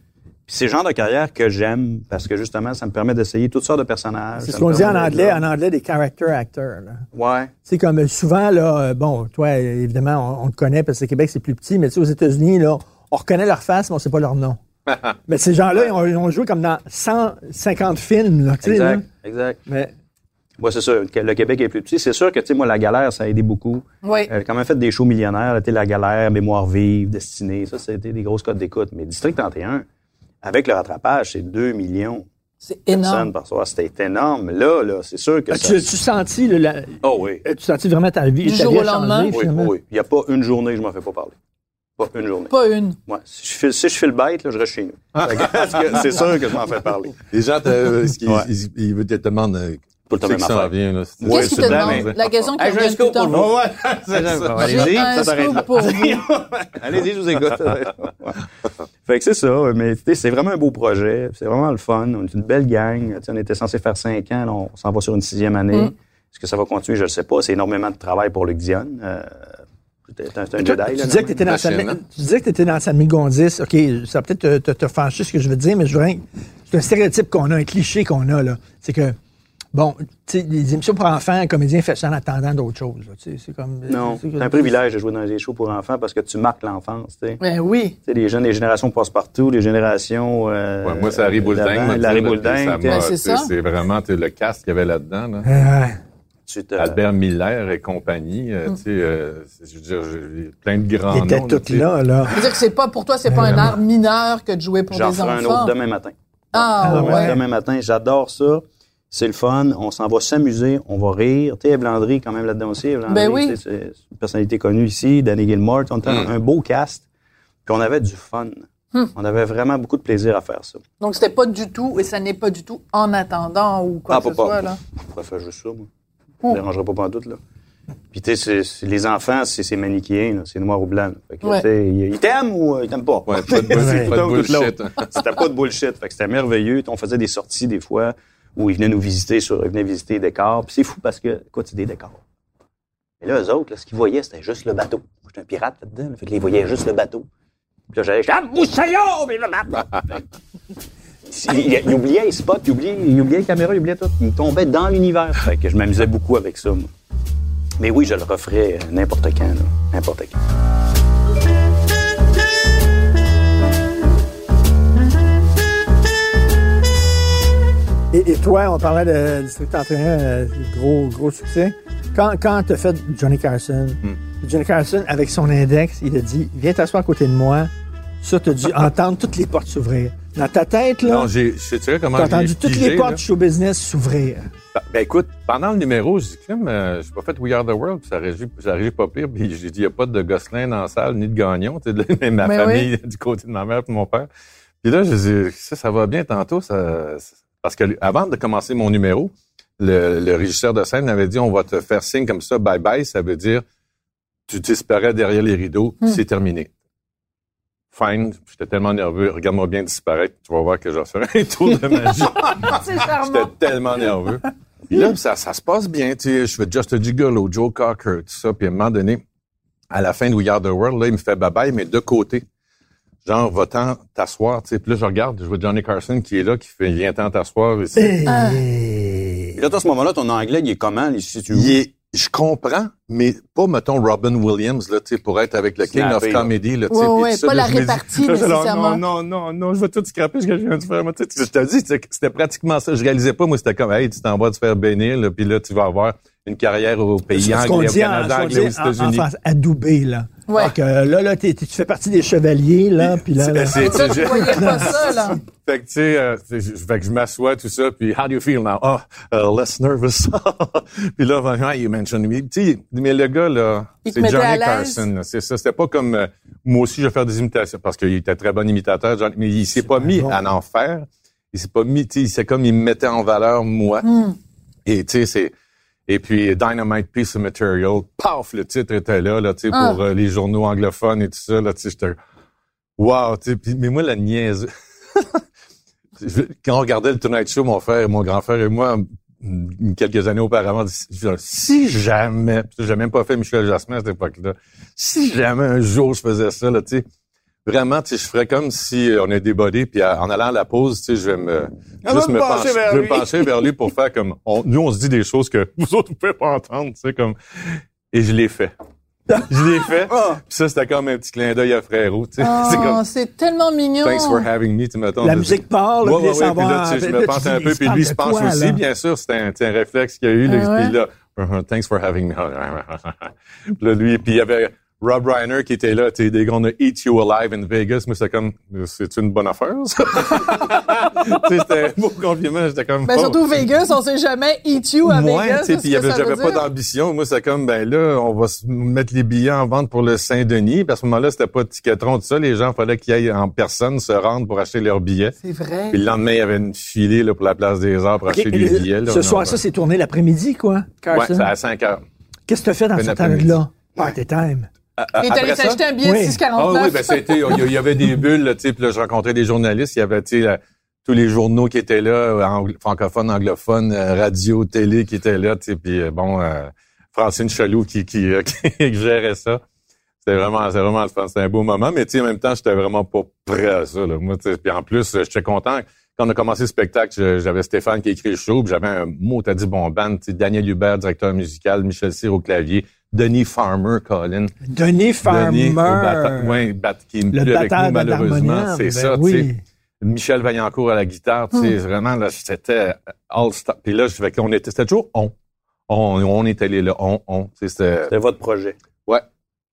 Speaker 4: Puis c'est le genre de carrière que j'aime parce que justement, ça me permet d'essayer toutes sortes de personnages.
Speaker 3: C'est ce qu'on dit en anglais, en
Speaker 4: là.
Speaker 3: anglais, des character actors. là.
Speaker 4: Ouais.
Speaker 3: C'est comme euh, souvent, là, euh, bon, toi, évidemment, on, on te connaît parce que Québec, c'est plus petit, mais tu sais, aux États-Unis, là, on reconnaît leur face, mais on sait pas leur nom. mais ces gens-là, ils, ont, ils ont joué comme dans 150 films, là, tu
Speaker 4: Exact,
Speaker 3: là.
Speaker 4: exact.
Speaker 3: Mais
Speaker 4: Ouais, c'est sûr. que Le Québec est plus petit. C'est sûr que, tu sais, moi, La Galère, ça a aidé beaucoup.
Speaker 2: Oui.
Speaker 4: J'ai quand même fait des shows millionnaires. tu La Galère, Mémoire vive, Destinée. Ça, c'était des grosses cotes d'écoute. Mais District 31, avec le rattrapage, c'est 2 millions
Speaker 2: C'est
Speaker 4: de
Speaker 2: énorme.
Speaker 4: personnes par soir. C'était énorme. Là, là, c'est sûr que
Speaker 3: as-tu
Speaker 4: ça...
Speaker 3: as-tu senti, là, la-
Speaker 4: Oh oui.
Speaker 3: as-tu senti vraiment ta vie,
Speaker 2: Du
Speaker 3: ta
Speaker 2: jour
Speaker 3: vie
Speaker 2: au
Speaker 3: changé,
Speaker 2: lendemain?
Speaker 4: Oui, oui. Il n'y a pas une journée que je m'en fais pas parler. Pas une journée.
Speaker 2: Pas une.
Speaker 4: Ouais. Si je si je file bête, là, je reste chez nous. Que c'est sûr que je m'en fais parler.
Speaker 5: Les gens, te, euh, ce qu'ils-
Speaker 4: Ouais.
Speaker 5: ils, ils, ils te demandent euh,
Speaker 4: Tout le temps
Speaker 5: c'est
Speaker 4: même affaire.
Speaker 5: vient. Là.
Speaker 4: Ouais,
Speaker 2: Qu'est-ce te
Speaker 4: c'est
Speaker 2: demande?
Speaker 4: dingue.
Speaker 2: La question qui revient tout le
Speaker 4: pour
Speaker 2: temps.
Speaker 4: vous.
Speaker 5: ouais, c'est ça.
Speaker 4: Allez-y,
Speaker 2: J'ai un
Speaker 4: ça s'arrête là.
Speaker 2: pour.
Speaker 4: Allez-y, je vous écoute. fait que c'est ça, mais tu sais, c'est vraiment un beau projet. C'est vraiment le fun. On est une belle gang. On était censé faire cinq ans. là, on s'en va sur une sixième année.
Speaker 2: Mm.
Speaker 4: Est-ce que ça va continuer? Je ne sais pas. C'est énormément de travail pour Luc Dion. Euh, c'est un, Jedi. là,
Speaker 3: tu, disais que dans sa, tu disais que tu étais dans sa Gondis. OK, ça va peut-être te, te, te fâcher ce que je veux dire, mais je voudrais. C'est un stéréotype qu'on a, un cliché qu'on a, là. C'est que, bon, tu sais, les émissions pour enfants, un comédien fait ça en attendant d'autres choses. C'est comme.
Speaker 4: Non,
Speaker 3: c'est
Speaker 4: un privilège de jouer dans des shows pour enfants parce que tu marques l'enfance. tu sais.
Speaker 2: Ben oui.
Speaker 4: Tu sais, les jeunes, les générations passent partout, les générations. Euh,
Speaker 5: Ouais, moi, c'est Harry Boulding.
Speaker 4: Sais.
Speaker 2: Ben, c'est
Speaker 5: vraiment le cast qu'il y avait là-dedans. Là.
Speaker 4: Tu te-
Speaker 5: Albert Miller et compagnie. euh, tu sais, euh, je veux dire, j'ai plein de grands
Speaker 3: Ils étaient
Speaker 5: noms. sais.
Speaker 3: là, là.
Speaker 2: Je veux dire que c'est pas, pour toi, c'est pas un art mineur que de jouer pour
Speaker 4: J'en
Speaker 2: des
Speaker 4: ferai un
Speaker 2: enfants.
Speaker 4: autre demain matin.
Speaker 2: Ah,
Speaker 4: Demain,
Speaker 2: ouais.
Speaker 4: demain matin, j'adore ça. C'est le fun. On s'en va s'amuser. On va rire. Tu sais, Eve Landry, quand même, là-dedans aussi. Eve Landry,
Speaker 2: Ben oui.
Speaker 4: tu sais, C'est une personnalité connue ici. Danny Gilmore. On était un, un beau cast. Puis on avait du fun.
Speaker 2: Hmm.
Speaker 4: On avait vraiment beaucoup de plaisir à faire ça.
Speaker 2: Donc, c'était pas du tout, et ça n'est pas du tout en attendant ou quoi
Speaker 4: Ah,
Speaker 2: que ce
Speaker 4: pas-
Speaker 2: soit, là.
Speaker 4: Je faire juste ça, moi. Ça me dérangerait pas pendant tout, là. Puis, tu sais, les enfants, c'est manichéen, c'est noir ou blanc. là. Fait que,
Speaker 2: Ouais.
Speaker 4: tu sais, ils t'aiment ou euh, ils t'aiment pas?
Speaker 5: Ouais, pas de, bullshit, pas de.
Speaker 4: C'était pas de bullshit. Fait que c'était merveilleux. On faisait des sorties des fois où ils venaient nous visiter sur, ils venaient visiter les décors. Puis c'est fou parce que, écoute, c'est des décors. Mais là, eux autres, là, ce qu'ils voyaient, c'était juste le bateau. Moi, j'étais un pirate là-dedans. là. Fait que là, ils voyaient juste le bateau. Puis là, j'allais, ah, moussaillon! Il, oubliait les spots, il oubliait, il oubliait les caméras, il oubliait tout. Il tombait dans l'univers. Fait que je m'amusais beaucoup avec ça, moi. Mais oui, je le referais euh, n'importe quand, là. N'importe quand.
Speaker 3: Et, et toi, on parlait de District 31, euh, gros, gros succès. Quand, quand tu as fait Johnny Carson,
Speaker 5: Hmm.
Speaker 3: Johnny Carson, avec son index, il a dit Viens t'asseoir à côté de moi. Ça, tu as dû entendre toutes les portes s'ouvrir. Dans ta tête, là,
Speaker 5: Non, j'ai, je sais comment
Speaker 3: tu as
Speaker 5: j'ai
Speaker 3: entendu toutes
Speaker 5: pigé,
Speaker 3: les portes du show business s'ouvrir.
Speaker 5: Ben écoute, pendant le numéro, j'ai dit, Crime, euh, j'ai pas fait We Are the World, puis ça réagit, ça réagit pas pire. Puis j'ai dit, il y a pas de Gosselin dans la salle, ni de Gagnon, tu sais, de ma
Speaker 2: Mais
Speaker 5: famille, du côté de ma mère et de mon père. Puis là, je dis, ça, ça va bien tantôt, ça, parce que avant de commencer mon numéro, le, le régisseur de scène m'avait dit, on va te faire signe comme ça, bye bye, ça veut dire, tu disparais derrière les rideaux,
Speaker 2: Hmm.
Speaker 5: c'est terminé. Fine, j'étais tellement nerveux, regarde-moi bien disparaître, tu vas voir que je vais faire un tour de magie. J'étais tellement nerveux. Puis là, ça, ça se passe bien. Tu sais, je fais Just a Gigolo, Joe Cocker, tout ça. Puis à un moment donné, à la fin de We Are the World, là, il me fait bye-bye, mais de côté. Genre, va-t'en t'asseoir. Tu sais. Puis là, je regarde, je vois Johnny Carson qui est là, qui fait, viens-t'en t'asseoir. ici.
Speaker 4: Et là, toi, à ce moment-là, ton anglais, il est comment? Il se situe où?
Speaker 5: Il est, je comprends, mais pas, mettons, Robin Williams, là, tu sais, pour être avec le King of. Comedy, là, tu sais.
Speaker 2: Ouais, ouais,
Speaker 5: ça,
Speaker 2: pas
Speaker 5: là,
Speaker 2: la répartie,
Speaker 5: dis,
Speaker 2: nécessairement.
Speaker 5: Non, non, non, non, je vais tout scraper ce que je viens de faire. Moi, tu sais, Je te dis, tu sais, que c'était pratiquement ça. Je réalisais pas, moi, c'était comme, hey, tu t'en vas te faire bénir, là, puis là, tu vas avoir une carrière au pays anglais, au
Speaker 3: dit en-
Speaker 5: Canada, anglais, aux
Speaker 3: dit en- en
Speaker 5: États-Unis.
Speaker 3: France, adoubé, là.
Speaker 2: Ouais.
Speaker 3: Fait que, euh, là, là, t'es- tu fais partie des chevaliers, là, puis là, là.
Speaker 5: C'est- c'est-
Speaker 2: tu voyais pas ça, là.
Speaker 5: Fait que, tu sais, euh, c'est- je- fait que je m'assois, tout ça, puis how do you feel now? Oh, uh, less nervous. puis là, ben, you mentioned me. Tu sais, mais le gars, là, c'est Johnny? Carson. là. C'est ça. C'était pas comme, euh, moi aussi, je vais faire des imitations, parce qu'il était très bon imitateur, Johnny, mais il s'est pas mis
Speaker 3: bon.
Speaker 5: à en faire. Il s'est pas mis, tu sais, c'est comme il me mettait en valeur, moi.
Speaker 2: Hmm.
Speaker 5: Et, tu sais, c'est, et puis Dynamite Piece of Material, paf, le titre était là, là, tu sais,
Speaker 2: Ah.
Speaker 5: pour euh, les journaux anglophones et tout ça, là, tu sais, j'étais, wow, tu sais, mais moi, la niaise, quand on regardait le Tonight Show, mon frère, mon grand frère et moi, mm, quelques années auparavant, si jamais, j'ai même pas fait Michel Jasmin à cette époque-là, si jamais un jour je faisais ça, là, tu sais, vraiment, tu sais, je ferais comme si on est débodé, puis à- en allant à la pause, tu sais, je vais me,
Speaker 4: On
Speaker 5: juste
Speaker 4: va
Speaker 5: me
Speaker 4: me pencher
Speaker 5: pencher,
Speaker 4: vers
Speaker 5: je vais me
Speaker 4: lui.
Speaker 5: pencher vers lui pour faire comme, on- nous, on se dit des choses que vous autres, vous pouvez pas entendre, tu sais, comme, et je l'ai fait. Je l'ai fait.
Speaker 4: Ah.
Speaker 5: Puis ça, c'était comme un petit clin d'œil à frérot, tu sais. C'est
Speaker 2: Oh,
Speaker 5: comme,
Speaker 2: c'est tellement mignon.
Speaker 5: thanks for having me, tu mettons.
Speaker 3: La musique part, là,
Speaker 5: Ouais, ouais, ouais, puis là,
Speaker 3: savoirs,
Speaker 5: tu sais, je me
Speaker 3: là,
Speaker 5: pense un peu,
Speaker 3: il
Speaker 5: puis
Speaker 3: parle
Speaker 5: lui
Speaker 3: de
Speaker 5: se pense aussi,
Speaker 3: là?
Speaker 5: bien sûr, c'est un, réflexe qu'il y a eu, là,
Speaker 2: Ah ouais?
Speaker 5: puis là, thanks for having me. puis là, lui, puis il y avait Rob Reiner qui était là, tu sais, des gars, on a Eat You Alive in Vegas, mais c'était comme, c'est une bonne affaire, ça? c'était un beau compliment, j'étais comme,
Speaker 2: Ben,
Speaker 5: oh.
Speaker 2: surtout Vegas, on sait jamais eat you à
Speaker 5: Moi,
Speaker 2: Vegas.
Speaker 5: puis j'avais pas d'ambition. Moi, c'est comme, ben là, on va se mettre les billets en vente pour le Saint-Denis. Puis à ce moment-là, c'était pas de Tickettron, tout ça. Les gens, fallait qu'ils aillent en personne se rendre pour acheter leurs billets.
Speaker 2: C'est vrai.
Speaker 5: Puis le lendemain, il y avait une filée là, pour la place des Arts pour acheter
Speaker 3: et
Speaker 5: des
Speaker 3: le-
Speaker 5: billets. Là,
Speaker 3: ce soir,
Speaker 5: ben,
Speaker 3: ça, c'est tourné l'après-midi, quoi,
Speaker 5: Ouais,
Speaker 3: Carson?
Speaker 5: c'est à 5 heures.
Speaker 3: Qu'est-ce que tu as fait dans ce temps-là? Party time.
Speaker 2: Il est allé s'acheter un billet
Speaker 3: Oui.
Speaker 2: de
Speaker 5: Ah
Speaker 2: 6,49.
Speaker 5: oui, ben c'était, il y- avait des bulles, là, tu sais, puis là, je rencontrais des journalistes, il y avait, tu sais, tous les journaux qui étaient là, anglo- francophones, anglophones, euh, radio, télé qui étaient là, tu sais, puis euh, bon, euh, Francine Chaloux qui, qui, euh, qui gérait ça. C'était vraiment, c'était vraiment. C'était un beau moment, mais tu sais, en même temps, j'étais vraiment pas prêt à ça, là. Moi, tu sais, puis en plus, euh, j'étais content. Quand on a commencé le spectacle, j'avais Stéphane qui a écrit le show, j'avais un mot, t'as dit bon band, Daniel Hubert, directeur musical, Michel Cyr au clavier, Denis Farmer, Colin.
Speaker 3: Denis Farmer.
Speaker 5: Bata- ouais, bat- qui est plus avec nous, malheureusement.
Speaker 3: d'harmonium,
Speaker 5: C'est
Speaker 3: ben
Speaker 5: ça, tu
Speaker 3: oui.
Speaker 5: sais. Michel Vaillancourt à la guitare, tu sais, vraiment, là, c'était all star. Puis là, je fais qu'on était, c'était toujours on. On, on était allé là, on, on. C'était,
Speaker 4: C'était votre projet.
Speaker 5: ouais,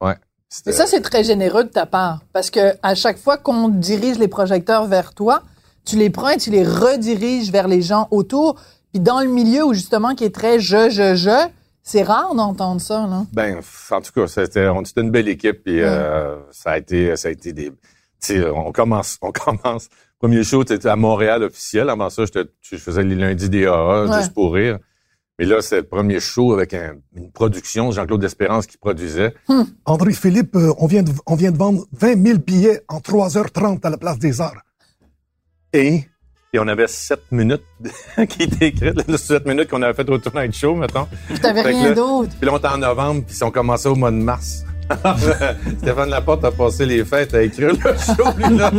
Speaker 5: ouais. C'était-
Speaker 2: Et ça, c'est très généreux de ta part. Parce que à chaque fois qu'on dirige les projecteurs vers toi, tu les prends et tu les rediriges vers les gens autour. Puis dans le milieu où justement qui est très je, je, je, c'est rare d'entendre ça, là.
Speaker 5: Ben, en tout cas, c'était, on était une belle équipe, puis euh, ça a été, ça a été des, tu sais, on commence, on commence. Premier show, c'était à Montréal officiel. Avant ça, j'étais- je faisais les lundis des AA,
Speaker 2: Ouais.
Speaker 5: juste pour rire. Mais là, c'est le premier show avec un- une production, Jean-Claude Espérance qui produisait.
Speaker 10: André-Philippe, euh, on, vient de, on vient de vendre 20 000 billets en 3h30 à la Place des Arts.
Speaker 5: Et, et on avait sept minutes qui étaient écrites, là, sept minutes qu'on avait fait au Tonight Show, mettons.
Speaker 2: Puis t'avais rien d'autre.
Speaker 5: Puis là, on était en novembre, puis on commençait au mois de mars. Stéphane Laporte a passé les fêtes à écrire le show, lui, là.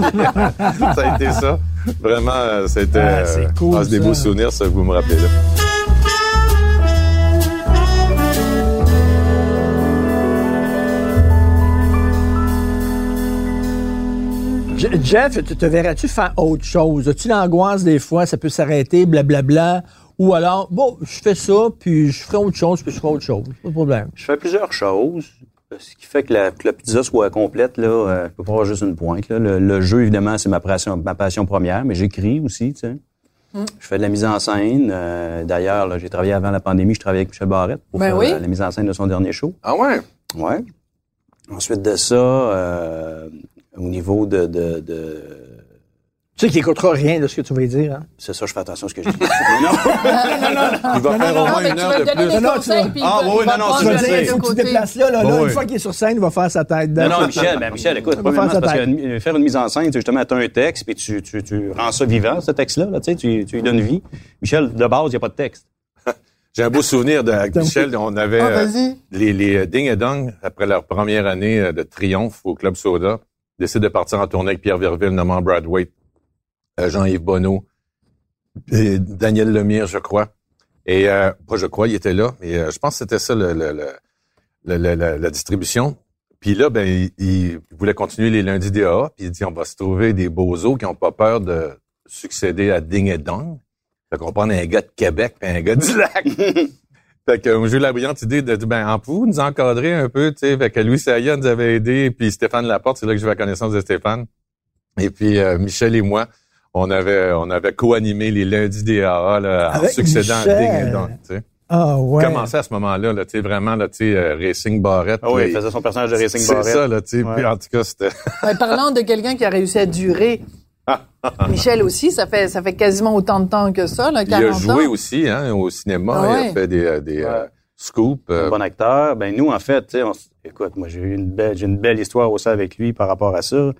Speaker 5: ça a été ça. Vraiment, euh, c'était...
Speaker 3: Ah, c'est
Speaker 5: euh,
Speaker 3: cool,
Speaker 5: ah, c'est des
Speaker 3: ça.
Speaker 5: beaux souvenirs, ça, vous me rappelez, là.
Speaker 3: Je- Jeff, te, te verrais-tu faire autre chose? As-tu l'angoisse des fois, ça peut s'arrêter, blablabla? Ou alors, bon, je fais ça, puis je ferai autre chose, puis je ferai autre chose. Pas de problème.
Speaker 4: Je fais plusieurs choses. Ce qui fait que la, que la pizza soit complète, là, euh, je peux pas avoir juste une pointe. Là. Le, le jeu, évidemment, c'est ma passion, ma passion première, mais j'écris aussi, tu sais. Je fais de la mise en scène. Euh, D'ailleurs, j'ai travaillé avant la pandémie, je travaillais avec Michel Barrette pour
Speaker 2: Ben
Speaker 4: faire
Speaker 2: oui.
Speaker 4: la mise en scène de son dernier show.
Speaker 5: Ah ouais?
Speaker 4: Ouais. Ensuite de ça, euh, au niveau de, de, de-
Speaker 3: Tu sais qu'il n'écoutera rien de ce que tu vas dire. Hein?
Speaker 4: C'est ça, je fais attention à ce que je dis. non,
Speaker 5: Il va faire au moins une heure
Speaker 2: vas
Speaker 5: de plus.
Speaker 3: Non, non, tu-
Speaker 4: Ah, oui, non, non, tu sais.
Speaker 3: dire, il faut que tu
Speaker 2: côté.
Speaker 3: déplaces là. là, Là,
Speaker 5: oui.
Speaker 3: Une fois qu'il est sur scène, il va faire sa tête.
Speaker 4: Non, non, Michel, ben Michel, écoute,
Speaker 3: va
Speaker 4: premièrement,
Speaker 3: faire sa
Speaker 4: c'est parce
Speaker 3: tête.
Speaker 4: que faire une mise en scène, c'est justement, tu as un texte, puis tu, tu, tu rends ça vivant, ce texte-là, là, tu sais, tu, tu lui donnes vie. Michel, de base, il n'y a pas de texte.
Speaker 5: J'ai un beau souvenir de avec Michel. On avait
Speaker 2: Ah,
Speaker 5: euh,
Speaker 2: vas-y.
Speaker 5: les, les euh, Ding et Dong, après leur première année euh, de triomphe au Club Soda, décident de partir en tournée avec Pierre Verville, nommant Brad Waite, euh, Jean-Yves Bonneau, et Daniel Lemire, je crois. Et euh, pas je crois, il était là. Et euh, je pense que c'était ça la, distribution. Puis là, ben, il, voulait continuer les lundis DAA. Puis il dit, on va se trouver des bozos qui n'ont pas peur de succéder à Ding et Dong. Fait qu'on prend un gars de Québec un gars du lac. Fait que j'ai eu la brillante idée de dire, ben, en pouvez nous encadrer un peu, tu sais? Fait que Louis Saya nous avait aidé, puis Stéphane Laporte, c'est là que j'ai eu la connaissance de Stéphane. Et puis euh, Michel et moi, on avait on avait co-animé les lundis des AA là, en succédant
Speaker 3: Michel.
Speaker 5: à Ding et Dong, tu sais.
Speaker 3: Ah ouais.
Speaker 5: Commencé à ce moment-là, là, tu sais, vraiment, là, tu sais, euh, Racing Barrette.
Speaker 4: Ah oui, il faisait son personnage de Racing
Speaker 5: C'est
Speaker 4: Barrette.
Speaker 5: ça, là, tu sais.
Speaker 4: Ouais.
Speaker 5: Puis en tout cas, c'était...
Speaker 2: Parlant de quelqu'un qui a réussi à durer, Michel aussi, ça fait, ça fait quasiment autant de temps que ça, là,
Speaker 5: Il a
Speaker 2: 40
Speaker 5: joué
Speaker 2: ans.
Speaker 5: aussi, hein, au cinéma.
Speaker 2: Ah
Speaker 5: Il
Speaker 2: ouais.
Speaker 5: a fait des, euh, des euh, scoops. euh,
Speaker 4: un bon acteur. Ben nous, en fait, on écoute, moi j'ai eu une belle, j'ai une belle histoire aussi avec lui par rapport à ça. Euh,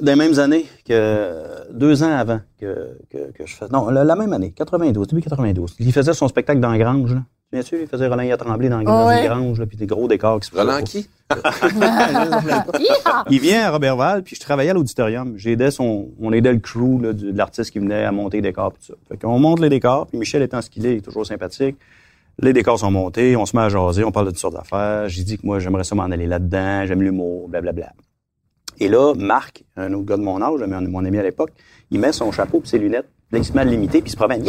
Speaker 4: dans les mêmes années que deux ans avant que, que, que je faisais. Non, la, la même année, 92, début 92. Il faisait son spectacle dans la Grange. Là. Te souviens-tu? Il faisait Roland Tremblay dans, dans
Speaker 2: Ouais.
Speaker 4: une grange, là, puis des gros décors qui se
Speaker 5: Roland qui?
Speaker 4: Il vient à Robertval, puis je travaillais à l'auditorium. J'aidais son, on aidait le crew là, de l'artiste qui venait à monter les décors, tout ça. Fait qu'on monte les décors, puis Michel étant ce qu'il est, il est toujours sympathique. Les décors sont montés, on se met à jaser, on parle de toutes sortes d'affaires. J'ai dit que moi, j'aimerais ça m'en aller là-dedans, j'aime l'humour, blablabla. Et là, Marc, un autre gars de mon âge, mon, ami à l'époque, il met son chapeau puis ses lunettes, là, il se met à l'imiter, puis il se promène.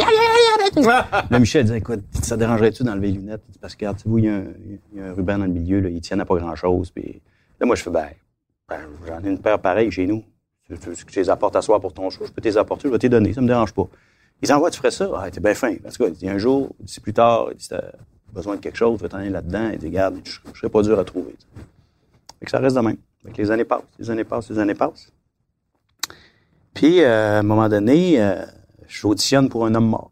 Speaker 4: Là, Michel dit, écoute, ça dérangerait-tu d'enlever les lunettes? Parce que, regarde, il y, un, il y a un ruban dans le milieu, là, ils tiennent à pas grand-chose. Puis là, moi, je fais, ben, ben, j'en ai une paire pareille chez nous. Tu veux que les apporte à soir pour ton show? Je peux te les apporter, je vais te les donner, ça me dérange pas. Ils ouais, tu ferais ça? Ah, t'es bien fin. Parce que, il dit, un jour, d'ici plus tard, il dit, t'as besoin de quelque chose, tu vas t'en aller là-dedans. Il dit, regarde, je, serais pas dur à trouver. Fait que ça reste de même. Fait que les années passent, les années passent, les années passent. Puis, euh, à un moment donné, euh, j'auditionne pour un homme mort.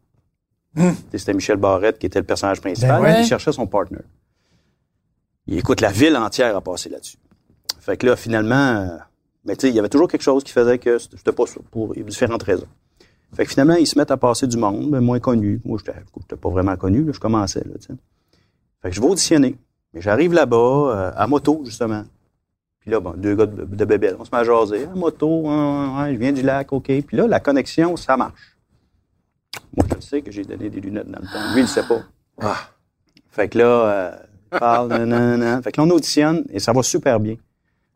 Speaker 4: C'était Michel Barrette qui était le personnage principal.
Speaker 3: Ben ouais.
Speaker 4: Il cherchait son partner. Il écoute, la ville entière a passé là-dessus. Fait que là, finalement, euh, ben, tu sais, il y avait toujours quelque chose qui faisait que c'était pas ça, pour différentes raisons. Fait que finalement, ils se mettent à passer du monde, ben, moins connu. Moi, j'étais j'étais pas vraiment connu, là, je commençais, là. Fait que je vais auditionner. Mais j'arrive là-bas, euh, à moto, justement. Puis là, bon, deux gars de, de bébelle, on se met à jaser. À moto, hein, je viens du lac, OK. Puis là, la connexion, ça marche. Moi, je sais que j'ai donné des lunettes dans le temps. Lui, il le sait pas. Fait que là, euh, parle, nan, nan, nan. Fait que là, on auditionne et ça va super bien.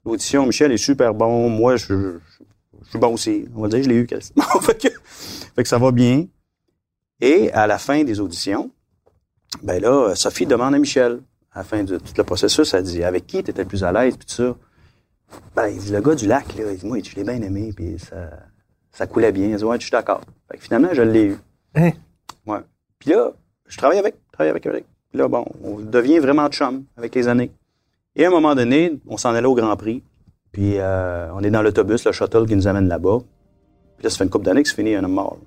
Speaker 4: L'audition, Michel est super bon. Moi, je, je, je suis bon aussi. On va dire, je l'ai eu quasiment. fait, que, fait que ça va bien. Et à la fin des auditions, ben là, Sophie demande à Michel, à la fin de tout le processus, elle dit avec qui tu étais le plus à l'aise, puis tout ça? Ben, il dit le gars du lac, là, il dit moi, je l'ai bien aimé, puis ça, ça coulait bien. Il dit ouais, je suis d'accord. Fait que finalement, je l'ai eu.
Speaker 3: Hein?
Speaker 4: Ouais. Puis là, je travaille avec, travaille avec Eric. Puis là, bon, on devient vraiment chum avec les années. Et à un moment donné, on s'en allait au Grand Prix. Puis euh, on est dans l'autobus, le shuttle qui nous amène là-bas. Puis là, ça fait une couple d'années que c'est fini, un homme mort.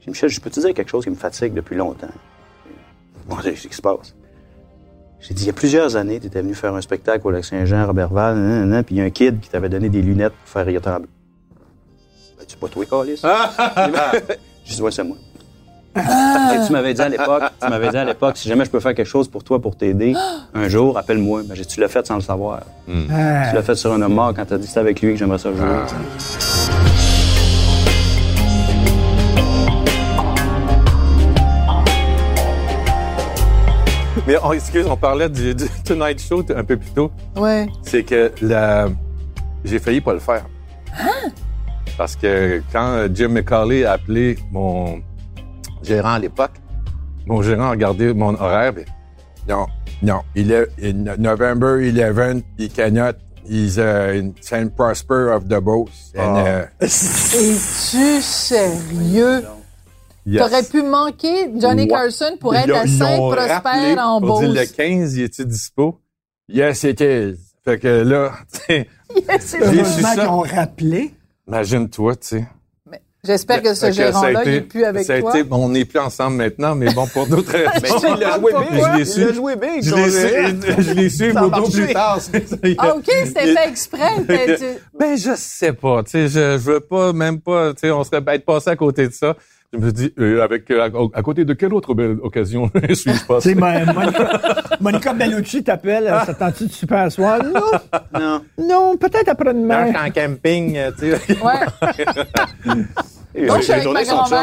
Speaker 4: J'ai dit, Michel, je peux te dire quelque chose qui me fatigue depuis longtemps? Bon, j'ai dit, qu'est-ce qui se passe? J'ai dit, il y a plusieurs années, tu étais venu faire un spectacle au Lac-Saint-Jean, Robertval, nan, nan, nan, puis il y a un kid qui t'avait donné des lunettes pour faire rire Tremblay. Ben, tu pas toi, Calis? J'ai dit, ouais, c'est moi. Et tu m'avais dit à l'époque, tu m'avais dit à l'époque, si jamais je peux faire quelque chose pour toi, pour t'aider, un jour, appelle-moi. Ben, j'ai tu l'as fait sans le savoir?
Speaker 3: Ah.
Speaker 4: Tu l'as fait sur un homme mort quand t'as dit que c'était avec lui que j'aimerais ça jouer.
Speaker 5: Mais on, excuse, on parlait du, du Tonight Show un peu plus tôt.
Speaker 2: Ouais.
Speaker 5: C'est que la... j'ai failli pas le faire. Parce que quand Jim McCauley a appelé mon gérant à l'époque, mon gérant a regardé mon horaire. puis, non, non, il est in November 11, he cannot. He's uh, in St. Prosper of the Beauce. And, uh,
Speaker 2: Es-tu sérieux?
Speaker 5: yes.
Speaker 2: T'aurais pu manquer Johnny. Carson pour être à Saint-Prosper en
Speaker 5: pour dire,
Speaker 2: Beauce.
Speaker 5: le 15, il est-tu dispo? Yes, it is. Fait que là, tu sais,
Speaker 2: Yes,
Speaker 3: Heureusement qu'ils ont rappelé.
Speaker 5: imagine-toi, tu sais.
Speaker 2: J'espère que ce gérant-là, il n'est plus avec
Speaker 5: ça a
Speaker 2: toi.
Speaker 5: été- bon, on n'est plus ensemble maintenant, mais bon, pour d'autres raisons.
Speaker 4: Mais tu sais, il l'a joué big.
Speaker 5: Je l'ai
Speaker 4: Il
Speaker 5: su.
Speaker 4: l'a joué big,
Speaker 5: Je l'ai su, je l'ai su
Speaker 4: Ça a
Speaker 5: beaucoup plus tard.
Speaker 2: Ah, OK, c'était fait exprès.
Speaker 5: Ben, je sais pas, tu sais, je, je veux pas, même pas, tu sais, on serait être passé à côté de ça. Je me dis, euh, avec, euh, à, à côté de quelle autre belle occasion suis-je passé?
Speaker 3: Mo- Monica, Monica Bellucci t'appelle, euh, ça tente-tu de super soir? Non,
Speaker 4: Non.
Speaker 3: non, peut-être après-demain.
Speaker 5: en camping, euh, tu sais.
Speaker 2: Ouais.
Speaker 4: J'ai tourné son chum.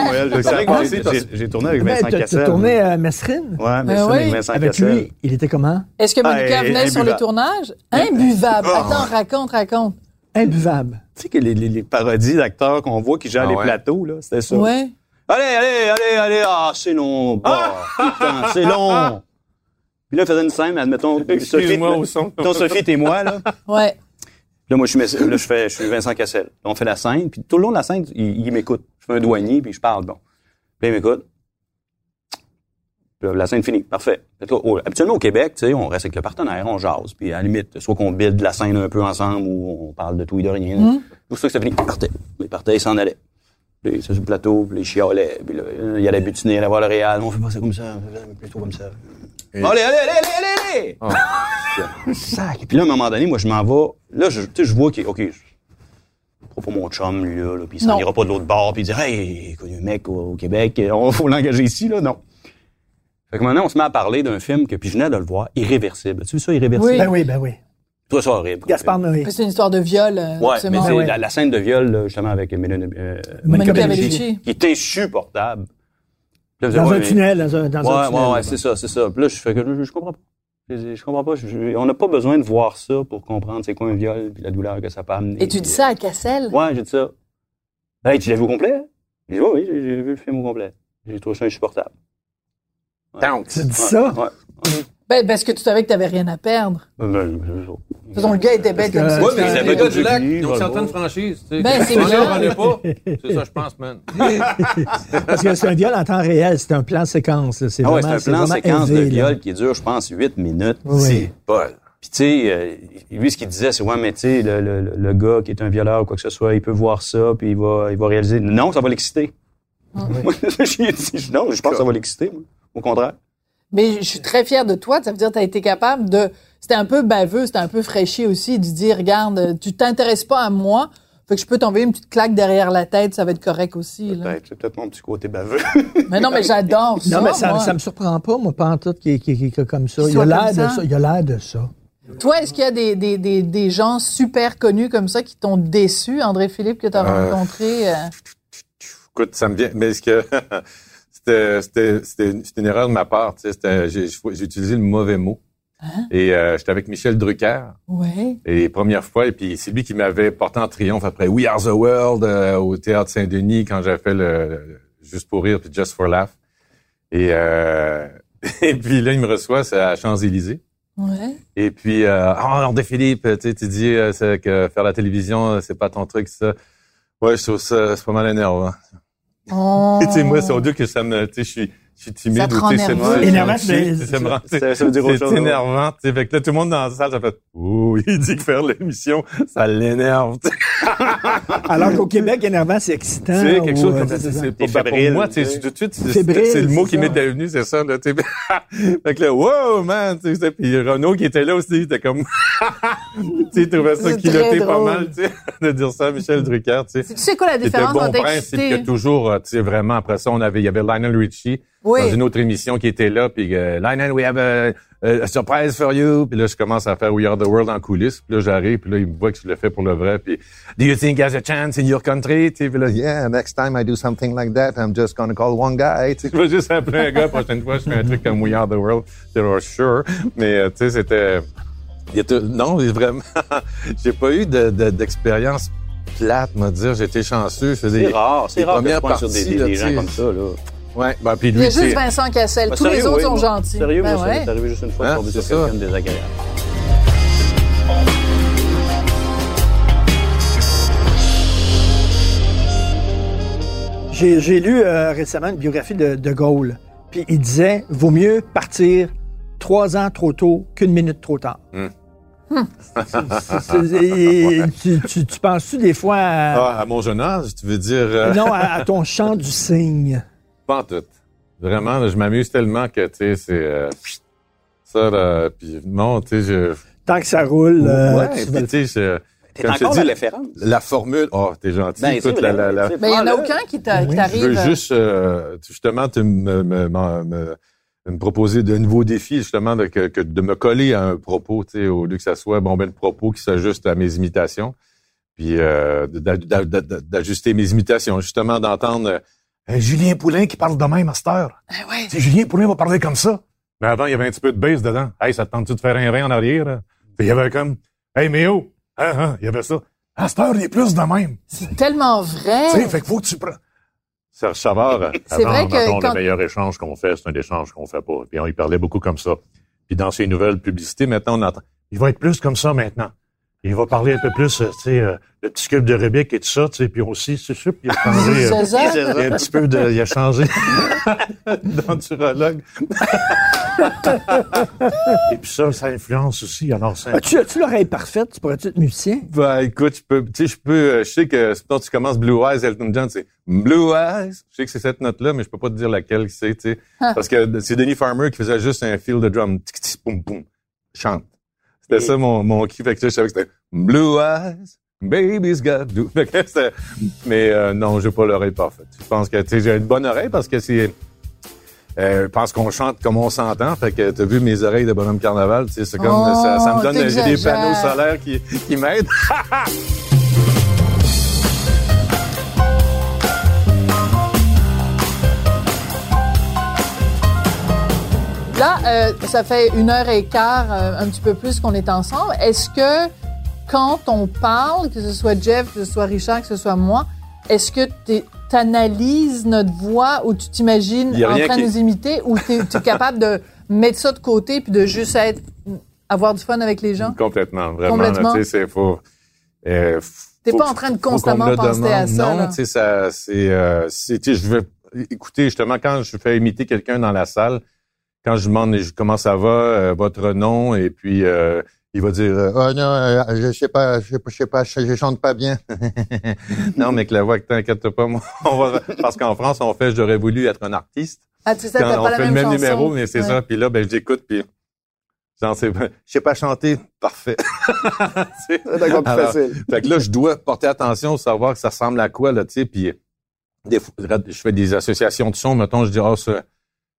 Speaker 4: J'ai tourné- avec
Speaker 3: Ben,
Speaker 4: Vincent Cassel.
Speaker 3: T'as tourné à Mesrine?
Speaker 4: Ouais,
Speaker 2: Ben oui.
Speaker 4: avec Vincent
Speaker 3: Avec
Speaker 4: Cassel.
Speaker 3: lui, il était comment?
Speaker 2: Est-ce que Monica
Speaker 4: Ah,
Speaker 2: venait sur les
Speaker 4: imbuvable.
Speaker 2: tournages? Imbuvable. Attends, raconte, raconte.
Speaker 3: Imbuvable.
Speaker 4: Tu sais que les, les- les parodies d'acteurs qu'on voit qui gèrent
Speaker 5: Ah
Speaker 4: les
Speaker 5: ouais.
Speaker 4: plateaux, là, c'était ça.
Speaker 2: Ouais.
Speaker 4: Allez, allez, allez, allez, ah, c'est long, bah, putain, c'est long. Puis là, il faisait une scène, admettons, Sophie,
Speaker 5: Excuse-moi au son.
Speaker 4: mettons, Sophie, t'es moi, là.
Speaker 2: Ouais.
Speaker 4: Là, moi, je suis, là, je fais, je suis Vincent Cassel. Là, on fait la scène, puis tout le long de la scène, il, il m'écoute. Je fais un douanier, puis je parle, bon. Puis là, il m'écoute. Puis là, la scène finie. Parfait. Là, habituellement, au Québec, tu sais, on reste avec le partenaire, on jase, puis à la limite, soit qu'on build la scène un peu ensemble, ou on parle de tout et de rien. Tout ça que ça finit, il partait. Il partait, il s'en allait. Puis, il sur le plateau, puis il chialait, puis là, il allait butiner, il allait voir le Réal. On fait pas ça comme ça, on fait ça plutôt comme ça.
Speaker 5: Et-
Speaker 4: Allez, allez, allez, allez, allez, allez! Sac. Et puis là, à un moment donné, moi, je m'en vais. Là, je, tu sais, je vois qu'il, OK, je prends pas mon chum, lui, là, là puis il s'en ira pas de l'autre bord, puis il dit, hey, il y a un mec au, au Québec, on faut l'engager ici, là, non. Fait que maintenant, on se met à parler d'un film que, puis je venais de le voir, Irréversible. Tu vu ça, Irréversible?
Speaker 2: Oui.
Speaker 3: Ben oui, ben oui.
Speaker 4: Toi, ça horrible.
Speaker 3: Gaspard Noé.
Speaker 2: C'est une histoire de viol. euh,
Speaker 4: Ouais,
Speaker 2: c'est
Speaker 4: mais c'est
Speaker 3: ouais.
Speaker 4: la, la scène de viol, justement, avec Mélanie, euh,
Speaker 2: Monica
Speaker 4: Monica
Speaker 2: Bellucci.
Speaker 4: Bellucci, qui est insupportable. Là,
Speaker 3: Dans
Speaker 4: ouais,
Speaker 3: un tunnel, dans un, dans
Speaker 4: Ouais,
Speaker 3: un tunnel.
Speaker 4: ouais, ouais, c'est ça, c'est ça. Puis là, je fais que je, je comprends pas. Je, je comprends pas. Je- on n'a pas besoin de voir ça pour comprendre c'est quoi un viol puis la douleur que ça peut amener.
Speaker 2: Et tu dis ça à Cassel?
Speaker 4: Ouais, j'ai dit ça. Hey, tu l'as vu au complet? J'ai dit, ouais, oui, j'ai vu le film au complet. J'ai trouvé ça insupportable. Ouais.
Speaker 3: Tu dis ça?
Speaker 4: Ouais.
Speaker 2: Ben, parce que tu savais que tu n'avais rien à perdre.
Speaker 4: Ben, ben, ça.
Speaker 2: Toute façon, le gars était bête comme ça.
Speaker 3: Ouais, mais
Speaker 5: c'est
Speaker 3: c'est
Speaker 5: le gars du lac. Ils ont
Speaker 4: je
Speaker 5: certaines franchises. tu sais.
Speaker 2: Ben, c'est
Speaker 5: ai pas. C'est ça, je pense, man.
Speaker 3: Parce que c'est un viol en temps réel, c'est un plan séquence. là. C'est
Speaker 4: Ah ouais,
Speaker 3: vraiment-
Speaker 4: c'est un plan séquence de
Speaker 3: là.
Speaker 4: viol qui dure, je pense, 8 minutes.
Speaker 3: Oui.
Speaker 4: C'est Paul. Puis tu sais, euh, lui, ce qu'il disait, c'est ouais, mais tu sais, le, le, le- gars qui est un violeur ou quoi que ce soit, il peut voir ça, puis il va, il va réaliser. Non, ça va l'exciter. Dit, non, je pense que ça va l'exciter, moi. Au contraire.
Speaker 2: Mais je suis très fière de toi. Ça veut dire que tu as été capable de... C'était un peu baveux, c'était un peu fraîchi aussi, de dire, regarde, tu t'intéresses pas à moi, fait que je peux t'envoyer une petite claque derrière la tête, ça va être correct aussi.
Speaker 4: Peut-être, c'est peut-être mon petit côté baveux.
Speaker 2: Mais non, mais j'adore ça,
Speaker 3: Non, mais ça,
Speaker 2: moi.
Speaker 3: ça me surprend pas, moi, pas en tout, qui qui- qui- qui- comme ça.
Speaker 2: Qu'il
Speaker 3: Il a l'air de
Speaker 2: ça.
Speaker 3: Il a l'air de ça.
Speaker 2: Toi, est-ce qu'il y a des, des, des, des gens super connus comme ça qui t'ont déçu, André Philippe, que tu as
Speaker 5: Euh,
Speaker 2: rencontré? euh?
Speaker 5: Écoute, ça me vient. Mais ce que c'était, c'était, c'était une, erreur de ma part. Tu sais, c'était- j'ai, utilisé le mauvais mot.
Speaker 2: Hein?
Speaker 5: Et euh, j'étais avec Michel Drucker.
Speaker 2: Ouais.
Speaker 5: Et les premières fois, et puis c'est lui qui m'avait porté en triomphe après We Are the World euh, au Théâtre Saint-Denis quand j'avais fait le, Juste pour rire puis Just for Laugh. Et, euh, et puis là, il me reçoit, c'est à Champs-Élysées.
Speaker 2: Ouais.
Speaker 5: Et puis, euh, ah, André Philippe, tu tu dis euh, c'est que faire la télévision, c'est pas ton truc, ça. Ouais, je trouve ça, c'est pas mal énervant.
Speaker 2: Oh.
Speaker 5: Tu sais, moi, c'est au Dieu que ça me, tu sais, je suis, je suis timide.
Speaker 2: Ça te
Speaker 5: ou, sais, c'est-
Speaker 3: Énervant,
Speaker 5: c'est- ça
Speaker 4: veut dire autre chose,
Speaker 5: C'est énervant, tu sais. Fait que là, tout le monde dans la salle, ça fait, oh, il dit que faire l'émission, ça l'énerve, tu sais.
Speaker 3: Alors qu'au Québec, énervant, c'est excitant.
Speaker 5: Tu sais, quelque
Speaker 3: ou,
Speaker 5: chose
Speaker 3: euh,
Speaker 5: comme ça,
Speaker 3: c'est
Speaker 5: c'est,
Speaker 3: ça.
Speaker 5: c'est
Speaker 4: T'es
Speaker 5: pas,
Speaker 4: fébrile,
Speaker 5: pour moi, tu sais, tout de suite, c'est, le mot qui
Speaker 3: ça.
Speaker 5: m'était venu, c'est ça, là, tu sais. fait que là, wow, man, tu sais, puis Renaud qui était là aussi, il était comme, tu sais, il trouvait ça
Speaker 2: C'est
Speaker 5: culotté pas mal, tu sais, de dire ça à Michel Drucker, tu sais.
Speaker 2: Tu sais quoi la
Speaker 5: C'était
Speaker 2: différence
Speaker 5: bon
Speaker 2: entre excité?
Speaker 5: que toujours, euh, tu sais, vraiment, après ça, on avait, il y avait Lionel Richie
Speaker 2: Oui.
Speaker 5: dans une autre émission qui était là, puis euh, Lionel, we have a, a surprise for you. Puis là, je commence à faire We Are the World en coulisses. Puis là, j'arrive, puis là, il me voit que je le fais pour le vrai. Puis, Do you think there's a chance in your country? Tu sais, puis là, yeah, next time I do something like that, I'm just gonna call one guy. Tu sais, je vais juste appeler un gars. La prochaine fois, je fais un truc comme We Are the World. They're sure. Mais, euh, tu sais, c'était... il y a tout- Non, vraiment, j'ai pas eu de- de- d'expérience plate, me dire. Été chanceux. Je faisais
Speaker 4: C'est rare, c'est rare que je pointe sur des,
Speaker 5: parties,
Speaker 4: des-
Speaker 5: là,
Speaker 4: des gens comme ça, là.
Speaker 5: Ouais, ben, puis
Speaker 2: Il y
Speaker 5: lui,
Speaker 2: a juste Vincent Cassel.
Speaker 4: Ben,
Speaker 2: Tous les autres
Speaker 4: oui,
Speaker 2: sont
Speaker 4: moi.
Speaker 2: gentils.
Speaker 4: Sérieux,
Speaker 2: Ben
Speaker 4: moi,
Speaker 2: ouais.
Speaker 4: c'est arrivé juste une fois
Speaker 5: Hein,
Speaker 4: de tomber sur
Speaker 5: ça.
Speaker 4: quelqu'un de désagréable.
Speaker 3: J'ai j'ai lu euh, récemment une biographie de De Gaulle. Puis il disait vaut mieux partir trois ans trop tôt qu'une minute trop tard. C'est- c'est- et tu, tu- tu penses-tu des fois à,
Speaker 5: Ah, à mon jeune âge, tu veux dire... euh,
Speaker 3: non, à, à ton chant du cygne?
Speaker 5: Pas en tout. Vraiment, là, je m'amuse tellement que, tu sais, c'est... euh, ça, là, puis non, tu sais, je...
Speaker 3: Tant que ça roule. euh,
Speaker 5: ouais,
Speaker 3: tu
Speaker 5: puis
Speaker 3: vas-
Speaker 5: tu sais, je...
Speaker 4: T'es encore
Speaker 5: dis,
Speaker 4: la
Speaker 5: la,
Speaker 4: référence.
Speaker 5: la formule... Oh, t'es gentil.
Speaker 4: Ben,
Speaker 5: Écoute,
Speaker 4: c'est
Speaker 5: la,
Speaker 4: vrai,
Speaker 5: la, la-
Speaker 4: c'est-
Speaker 2: Ben, il n'y en a aucun qui t'a- qui
Speaker 3: Oui.
Speaker 5: Je
Speaker 2: t'arrive.
Speaker 5: veux
Speaker 2: euh,
Speaker 5: juste, euh, justement, te, me, me, me, me- me proposer de nouveaux défis, justement, de, que, que de me coller à un propos, tu sais, au lieu que ça soit, bon, ben, le propos qui s'ajuste à mes imitations, puis euh, d'a- d'a- d'a- d'ajuster mes imitations, justement, d'entendre... euh,
Speaker 10: Julien Poulain qui parle de même à cette heure.
Speaker 2: Ah ouais.
Speaker 10: Si Julien Poulain va parler comme ça.
Speaker 5: Mais avant, il y avait un petit peu de bass dedans. Hey, ça te tente-tu de faire un rein en arrière? il y avait comme, hey, mais oh! Hein, hein, il y avait ça.
Speaker 10: À cette heure, il est plus de même.
Speaker 2: C'est tellement vrai.
Speaker 10: Tu sais, fait qu'il faut que tu prends.
Speaker 5: Serge Savard, euh,
Speaker 2: C'est
Speaker 5: avant,
Speaker 2: vrai que
Speaker 5: mettons,
Speaker 2: quand-
Speaker 5: le meilleur échange qu'on fait, c'est un échange qu'on fait pas. Puis on y parlait beaucoup comme ça. Puis dans ses nouvelles publicités, maintenant, on entend, il va être plus comme ça maintenant. Il va parler un peu plus, euh, tu sais, euh, le petit cube de Rubik et tout ça, tu sais, puis aussi, c'est sûr, puis il a changé, euh, il a un petit peu de, il a changé d'enturologue. et puis ça, ça influence aussi, alors ça,
Speaker 3: As-tu as-tu l'oreille parfaite? Tu pourrais-tu être musicien?
Speaker 5: ben, écoute, je peux, tu sais, je peux, euh, je sais que, quand tu commences Blue Eyes, Elton John, c'est Blue Eyes. Je sais que c'est cette note-là, mais je peux pas te dire laquelle c'est, tu sais.
Speaker 2: Ah.
Speaker 5: Parce que c'est Denis Farmer qui faisait juste un feel de drum. Tic, tic, boum, boum. Chante. C'était ça mon, mon. Fait que je savais que c'était Blue Eyes. Baby's got blue. Fait que c'était- mais euh, non, j'ai pas l'oreille parfaite. Je pense que tu sais, j'ai une bonne oreille parce que c'est euh, je pense qu'on chante comme on s'entend. Fait que t'as vu mes oreilles de bonhomme carnaval, c'est comme
Speaker 2: Oh,
Speaker 5: ça, ça me donne des panneaux solaires qui, qui m'aident.
Speaker 2: Là, euh, ça fait une heure et quart, euh, un petit peu plus qu'on est ensemble. Est-ce que quand on parle, que ce soit Jeff, que ce soit Richard, que ce soit moi, est-ce que tu analyses notre voix ou tu t'imagines en train de nous imiter ou tu es capable de mettre ça de côté puis de juste être, avoir du fun avec les gens?
Speaker 5: Complètement, vraiment.
Speaker 2: Complètement.
Speaker 5: Tu sais, faut. Euh,
Speaker 2: T'es pas en train de constamment penser à ça,
Speaker 5: Non, tu sais, ça, c'est, euh, je écouter justement quand je fais imiter quelqu'un dans la salle, quand je demande je- comment ça va, euh, votre nom, et puis euh, il va dire, euh, oh non, euh, je sais pas, je sais pas, je sais pas, je, chante pas bien. non, mais que la voix, que t'inquiète pas, moi, on va, parce qu'en France, on fait, j'aurais voulu être un artiste.
Speaker 2: Ah, tu sais,
Speaker 5: Quand
Speaker 2: t'as
Speaker 5: on
Speaker 2: pas la
Speaker 5: fait
Speaker 2: même
Speaker 5: le même
Speaker 2: chanson.
Speaker 5: numéro, mais c'est
Speaker 2: Ouais.
Speaker 5: ça. Puis là, ben, j'écoute, puis j'en sais pas. Je sais pas chanter. Parfait. C'est
Speaker 4: D'accord, plus
Speaker 5: Alors,
Speaker 4: facile.
Speaker 5: Fait que là, je dois porter attention, savoir que ça ressemble à quoi, là, tu sais. Puis des fois, je fais des associations de sons. Mettons, je dis, oh, ça,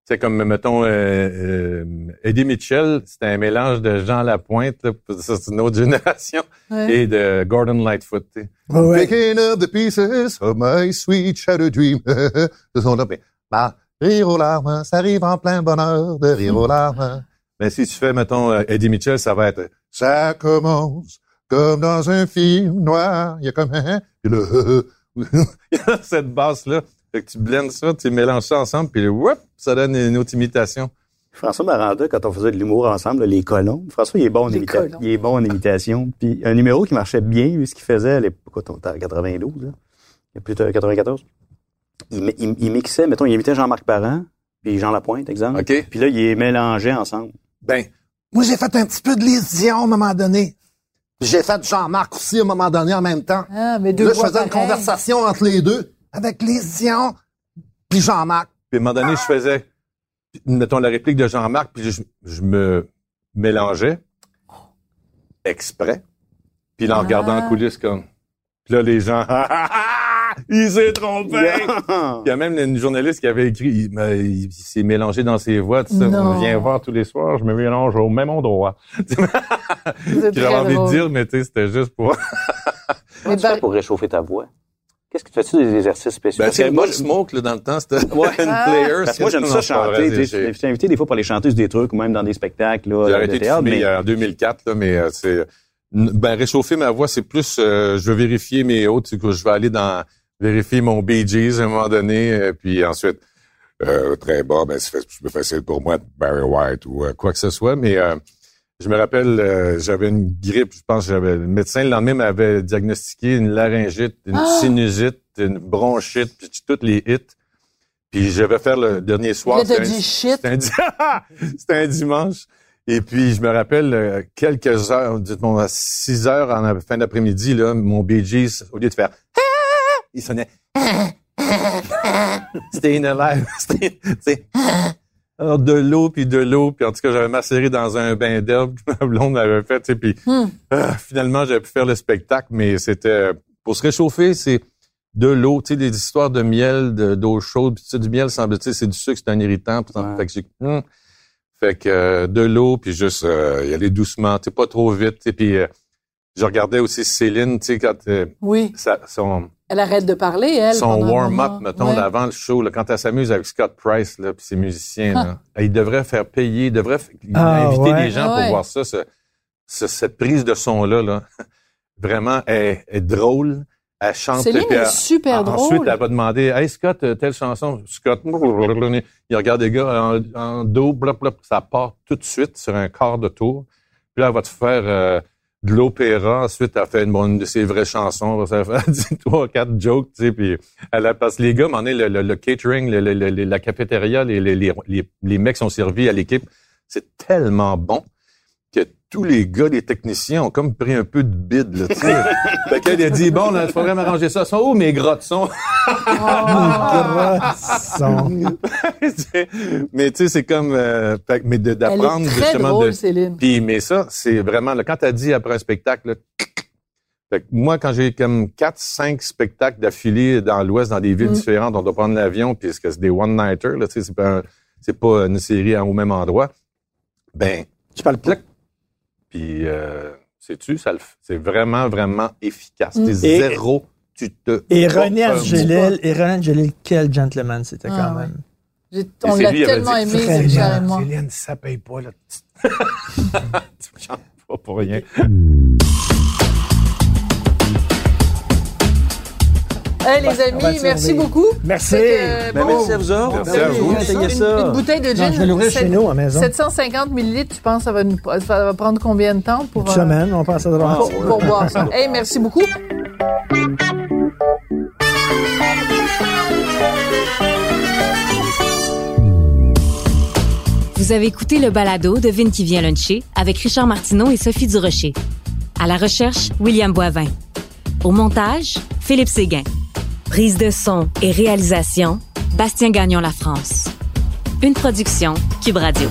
Speaker 5: c'est comme, mettons, euh, euh, Eddie Mitchell, c'était un mélange de Jean Lapointe, là, ça, c'est une autre génération,
Speaker 2: Ouais.
Speaker 5: et de Gordon Lightfoot, sais.
Speaker 3: Ouais.
Speaker 5: Picking up the pieces of my sweet shattered dream. Ce sont là, mais, bah, rire aux larmes, ça arrive en plein bonheur de rire aux larmes. Mais si tu fais, mettons, euh, Eddie Mitchell, ça va être, ça commence comme dans un film noir. Il y a comme un, puis le, il y a cette basse-là. Fait que tu blends ça, tu mélanges ça ensemble, puis whoop, ça donne une autre imitation.
Speaker 4: François Maranda, quand on faisait de l'humour ensemble, là, les colons. François, il est bon en imitation. Il est bon en imitation. Puis un numéro qui marchait bien, lui, ce qu'il faisait à l'époque, on était en 92, là. Il y a plus de 94. Il, mi- il, il mixait, mettons, il imitait Jean-Marc Parent, puis Jean Lapointe, exemple.
Speaker 5: OK?
Speaker 4: Puis là, il les mélangeait ensemble.
Speaker 5: Ben,
Speaker 10: Moi, j'ai fait un petit peu de Lise Dion à un moment donné. J'ai fait Jean-Marc aussi à un moment donné en même temps.
Speaker 2: Ah, mais deux
Speaker 10: Là, je faisais une conversation entre les deux avec Lise Dion puis Jean-Marc.
Speaker 5: Puis à un moment donné, je faisais, mettons, la réplique de Jean-Marc, puis je, je me mélangeais exprès. Puis là, en regardant en coulisses, comme... Puis là, les gens... il s'est trompé! Il y a même une journaliste qui avait écrit, il, il s'est mélangé dans ses voix, ça.
Speaker 2: Non.
Speaker 5: On vient voir tous les soirs, je me mélange au même endroit. J'avais envie de dire, mais tu sais, c'était juste pour...
Speaker 4: Comment tu fais pour réchauffer ta voix? Qu'est-ce que tu fais-tu des exercices spéciaux?
Speaker 5: Ben, c'est moi, le smoke, là, dans le temps, c'était
Speaker 4: Ouais.
Speaker 5: une player.
Speaker 4: Parce que moi, j'aime ça chanter. Je suis invité des fois pour aller chanter sur des trucs ou même dans des spectacles là,
Speaker 5: J'ai
Speaker 4: de
Speaker 5: arrêté de
Speaker 4: théâtre.
Speaker 5: fumer
Speaker 4: Mais
Speaker 5: en 2004, là, mais euh, c'est ben réchauffer ma voix, c'est plus euh, je veux vérifier mes hautes, je vais aller dans vérifier mon Bee Gees à un moment donné, euh, puis ensuite euh, très bas, ben c'est plus facile pour moi de Barry White ou euh, quoi que ce soit, mais euh, je me rappelle, euh, j'avais une grippe, je pense, que j'avais le médecin le lendemain m'avait diagnostiqué une laryngite, une
Speaker 2: Ah!
Speaker 5: sinusite, une bronchite, puis toutes les hits. Puis je vais faire le dernier soir. C'était un-
Speaker 2: shit.
Speaker 5: c'était un, un dimanche. Et puis, je me rappelle, euh, quelques heures, dites-moi, à 6 heures en fin d'après-midi, là, mon Bee Gees, au lieu de faire il sonnait C'était une live. C'était, alors, de l'eau, puis de l'eau, puis en tout cas, j'avais macéré dans un bain d'herbe que ma blonde m'avait fait, tu sais, puis
Speaker 2: Hmm.
Speaker 5: ah, finalement, j'avais pu faire le spectacle, mais c'était, pour se réchauffer, c'est de l'eau, tu sais, des histoires de miel, de- d'eau chaude, puis tu sais, du miel, semble-t-il, c'est du sucre, c'est un irritant, puis
Speaker 4: Ouais.
Speaker 5: fait que j'ai, hum. fait que euh, de l'eau, puis juste euh, y aller doucement, tu sais, pas trop vite, sais, puis euh, je regardais aussi Céline, tu sais, quand euh,
Speaker 2: Oui.
Speaker 5: ça, son,
Speaker 2: Elle arrête de parler, elle.
Speaker 5: son warm-up, mettons,
Speaker 2: Ouais.
Speaker 5: avant le show, là, quand elle s'amuse avec Scott Price, là, puis ses musiciens, là, il devrait faire payer, il devrait
Speaker 3: Ah,
Speaker 5: inviter
Speaker 3: ouais.
Speaker 5: des gens
Speaker 2: Ah, ouais.
Speaker 5: pour voir ça, ce- ce- cette prise de son-là, là. Vraiment, elle est drôle, Elle chante.
Speaker 2: Céline
Speaker 5: puis
Speaker 2: est
Speaker 5: elle-
Speaker 2: super
Speaker 5: en-
Speaker 2: drôle.
Speaker 5: Ensuite, elle va demander, Hey Scott, euh, telle chanson. Scott, il regarde les gars en, en dos, blop, blop, ça part tout de suite sur un quart de tour. Puis là, elle va te faire euh, de l'opéra. Ensuite, elle fait une, bonne de ses vraies chansons. Fait elle dit trois, quatre jokes, tu sais. Puis elle a, parce que les gars, moment donné, le, le- le catering, le- la cafétéria, les, les, les, les mecs sont servis à l'équipe. C'est tellement bon que tous les gars, les techniciens ont comme pris un peu de bide, là, tu sais. fait qu'elle a dit, bon, là, il faudrait m'arranger ça. Sont où mes grottes? Sont? Mais tu sais, c'est comme, euh, fait que- mais de-
Speaker 2: Elle
Speaker 5: d'apprendre
Speaker 2: est très
Speaker 5: justement
Speaker 2: drôle,
Speaker 5: de.
Speaker 2: Céline.
Speaker 5: Puis, mais ça, c'est vraiment, là, quand t'as dit après un spectacle, là, fait que moi, quand j'ai comme quatre, cinq spectacles d'affilée dans l'Ouest, dans des villes
Speaker 2: Mm.
Speaker 5: différentes, on doit prendre l'avion, puis c'est des one-nighters, là, tu sais, c'est pas, un- c'est pas une série au même endroit. Ben,
Speaker 3: Tu parles plus.
Speaker 5: Puis, euh, sais-tu, ça le f- c'est vraiment, vraiment efficace.
Speaker 2: Mm.
Speaker 5: T'es
Speaker 3: Et-
Speaker 5: zéro, tu te.
Speaker 3: Et René. Angelil, et René Angelil, quel gentleman c'était
Speaker 2: Ah,
Speaker 3: quand
Speaker 2: ouais.
Speaker 3: même.
Speaker 2: J'ai- On l'a tellement aimé. Pierre et moi.
Speaker 10: Céline, ça paye pas, là.
Speaker 5: Pas pour rien.
Speaker 2: Hey, les
Speaker 3: on va
Speaker 2: amis, merci beaucoup.
Speaker 3: Merci.
Speaker 2: Que,
Speaker 6: Ben,
Speaker 2: bon,
Speaker 6: merci à vous autres.
Speaker 5: Merci à vous.
Speaker 6: essayez
Speaker 2: une,
Speaker 6: ça.
Speaker 2: une bouteille de gin.
Speaker 3: Non, je vais l'ouvrir chez nous, à maison.
Speaker 2: 750 millilitres, tu penses ça va, nous- ça va prendre combien de temps pour,
Speaker 3: Une
Speaker 2: euh,
Speaker 3: semaine, on pense à droite.
Speaker 2: pour, pour boire ça? Hey, merci beaucoup.
Speaker 9: Vous avez écouté le balado de Vin qui vient luncher avec Richard Martineau et Sophie Durocher. À la recherche, William Boivin. Au montage, Philippe Séguin. Prise de son et réalisation, Bastien Gagnon La France. Une production Cube Radio.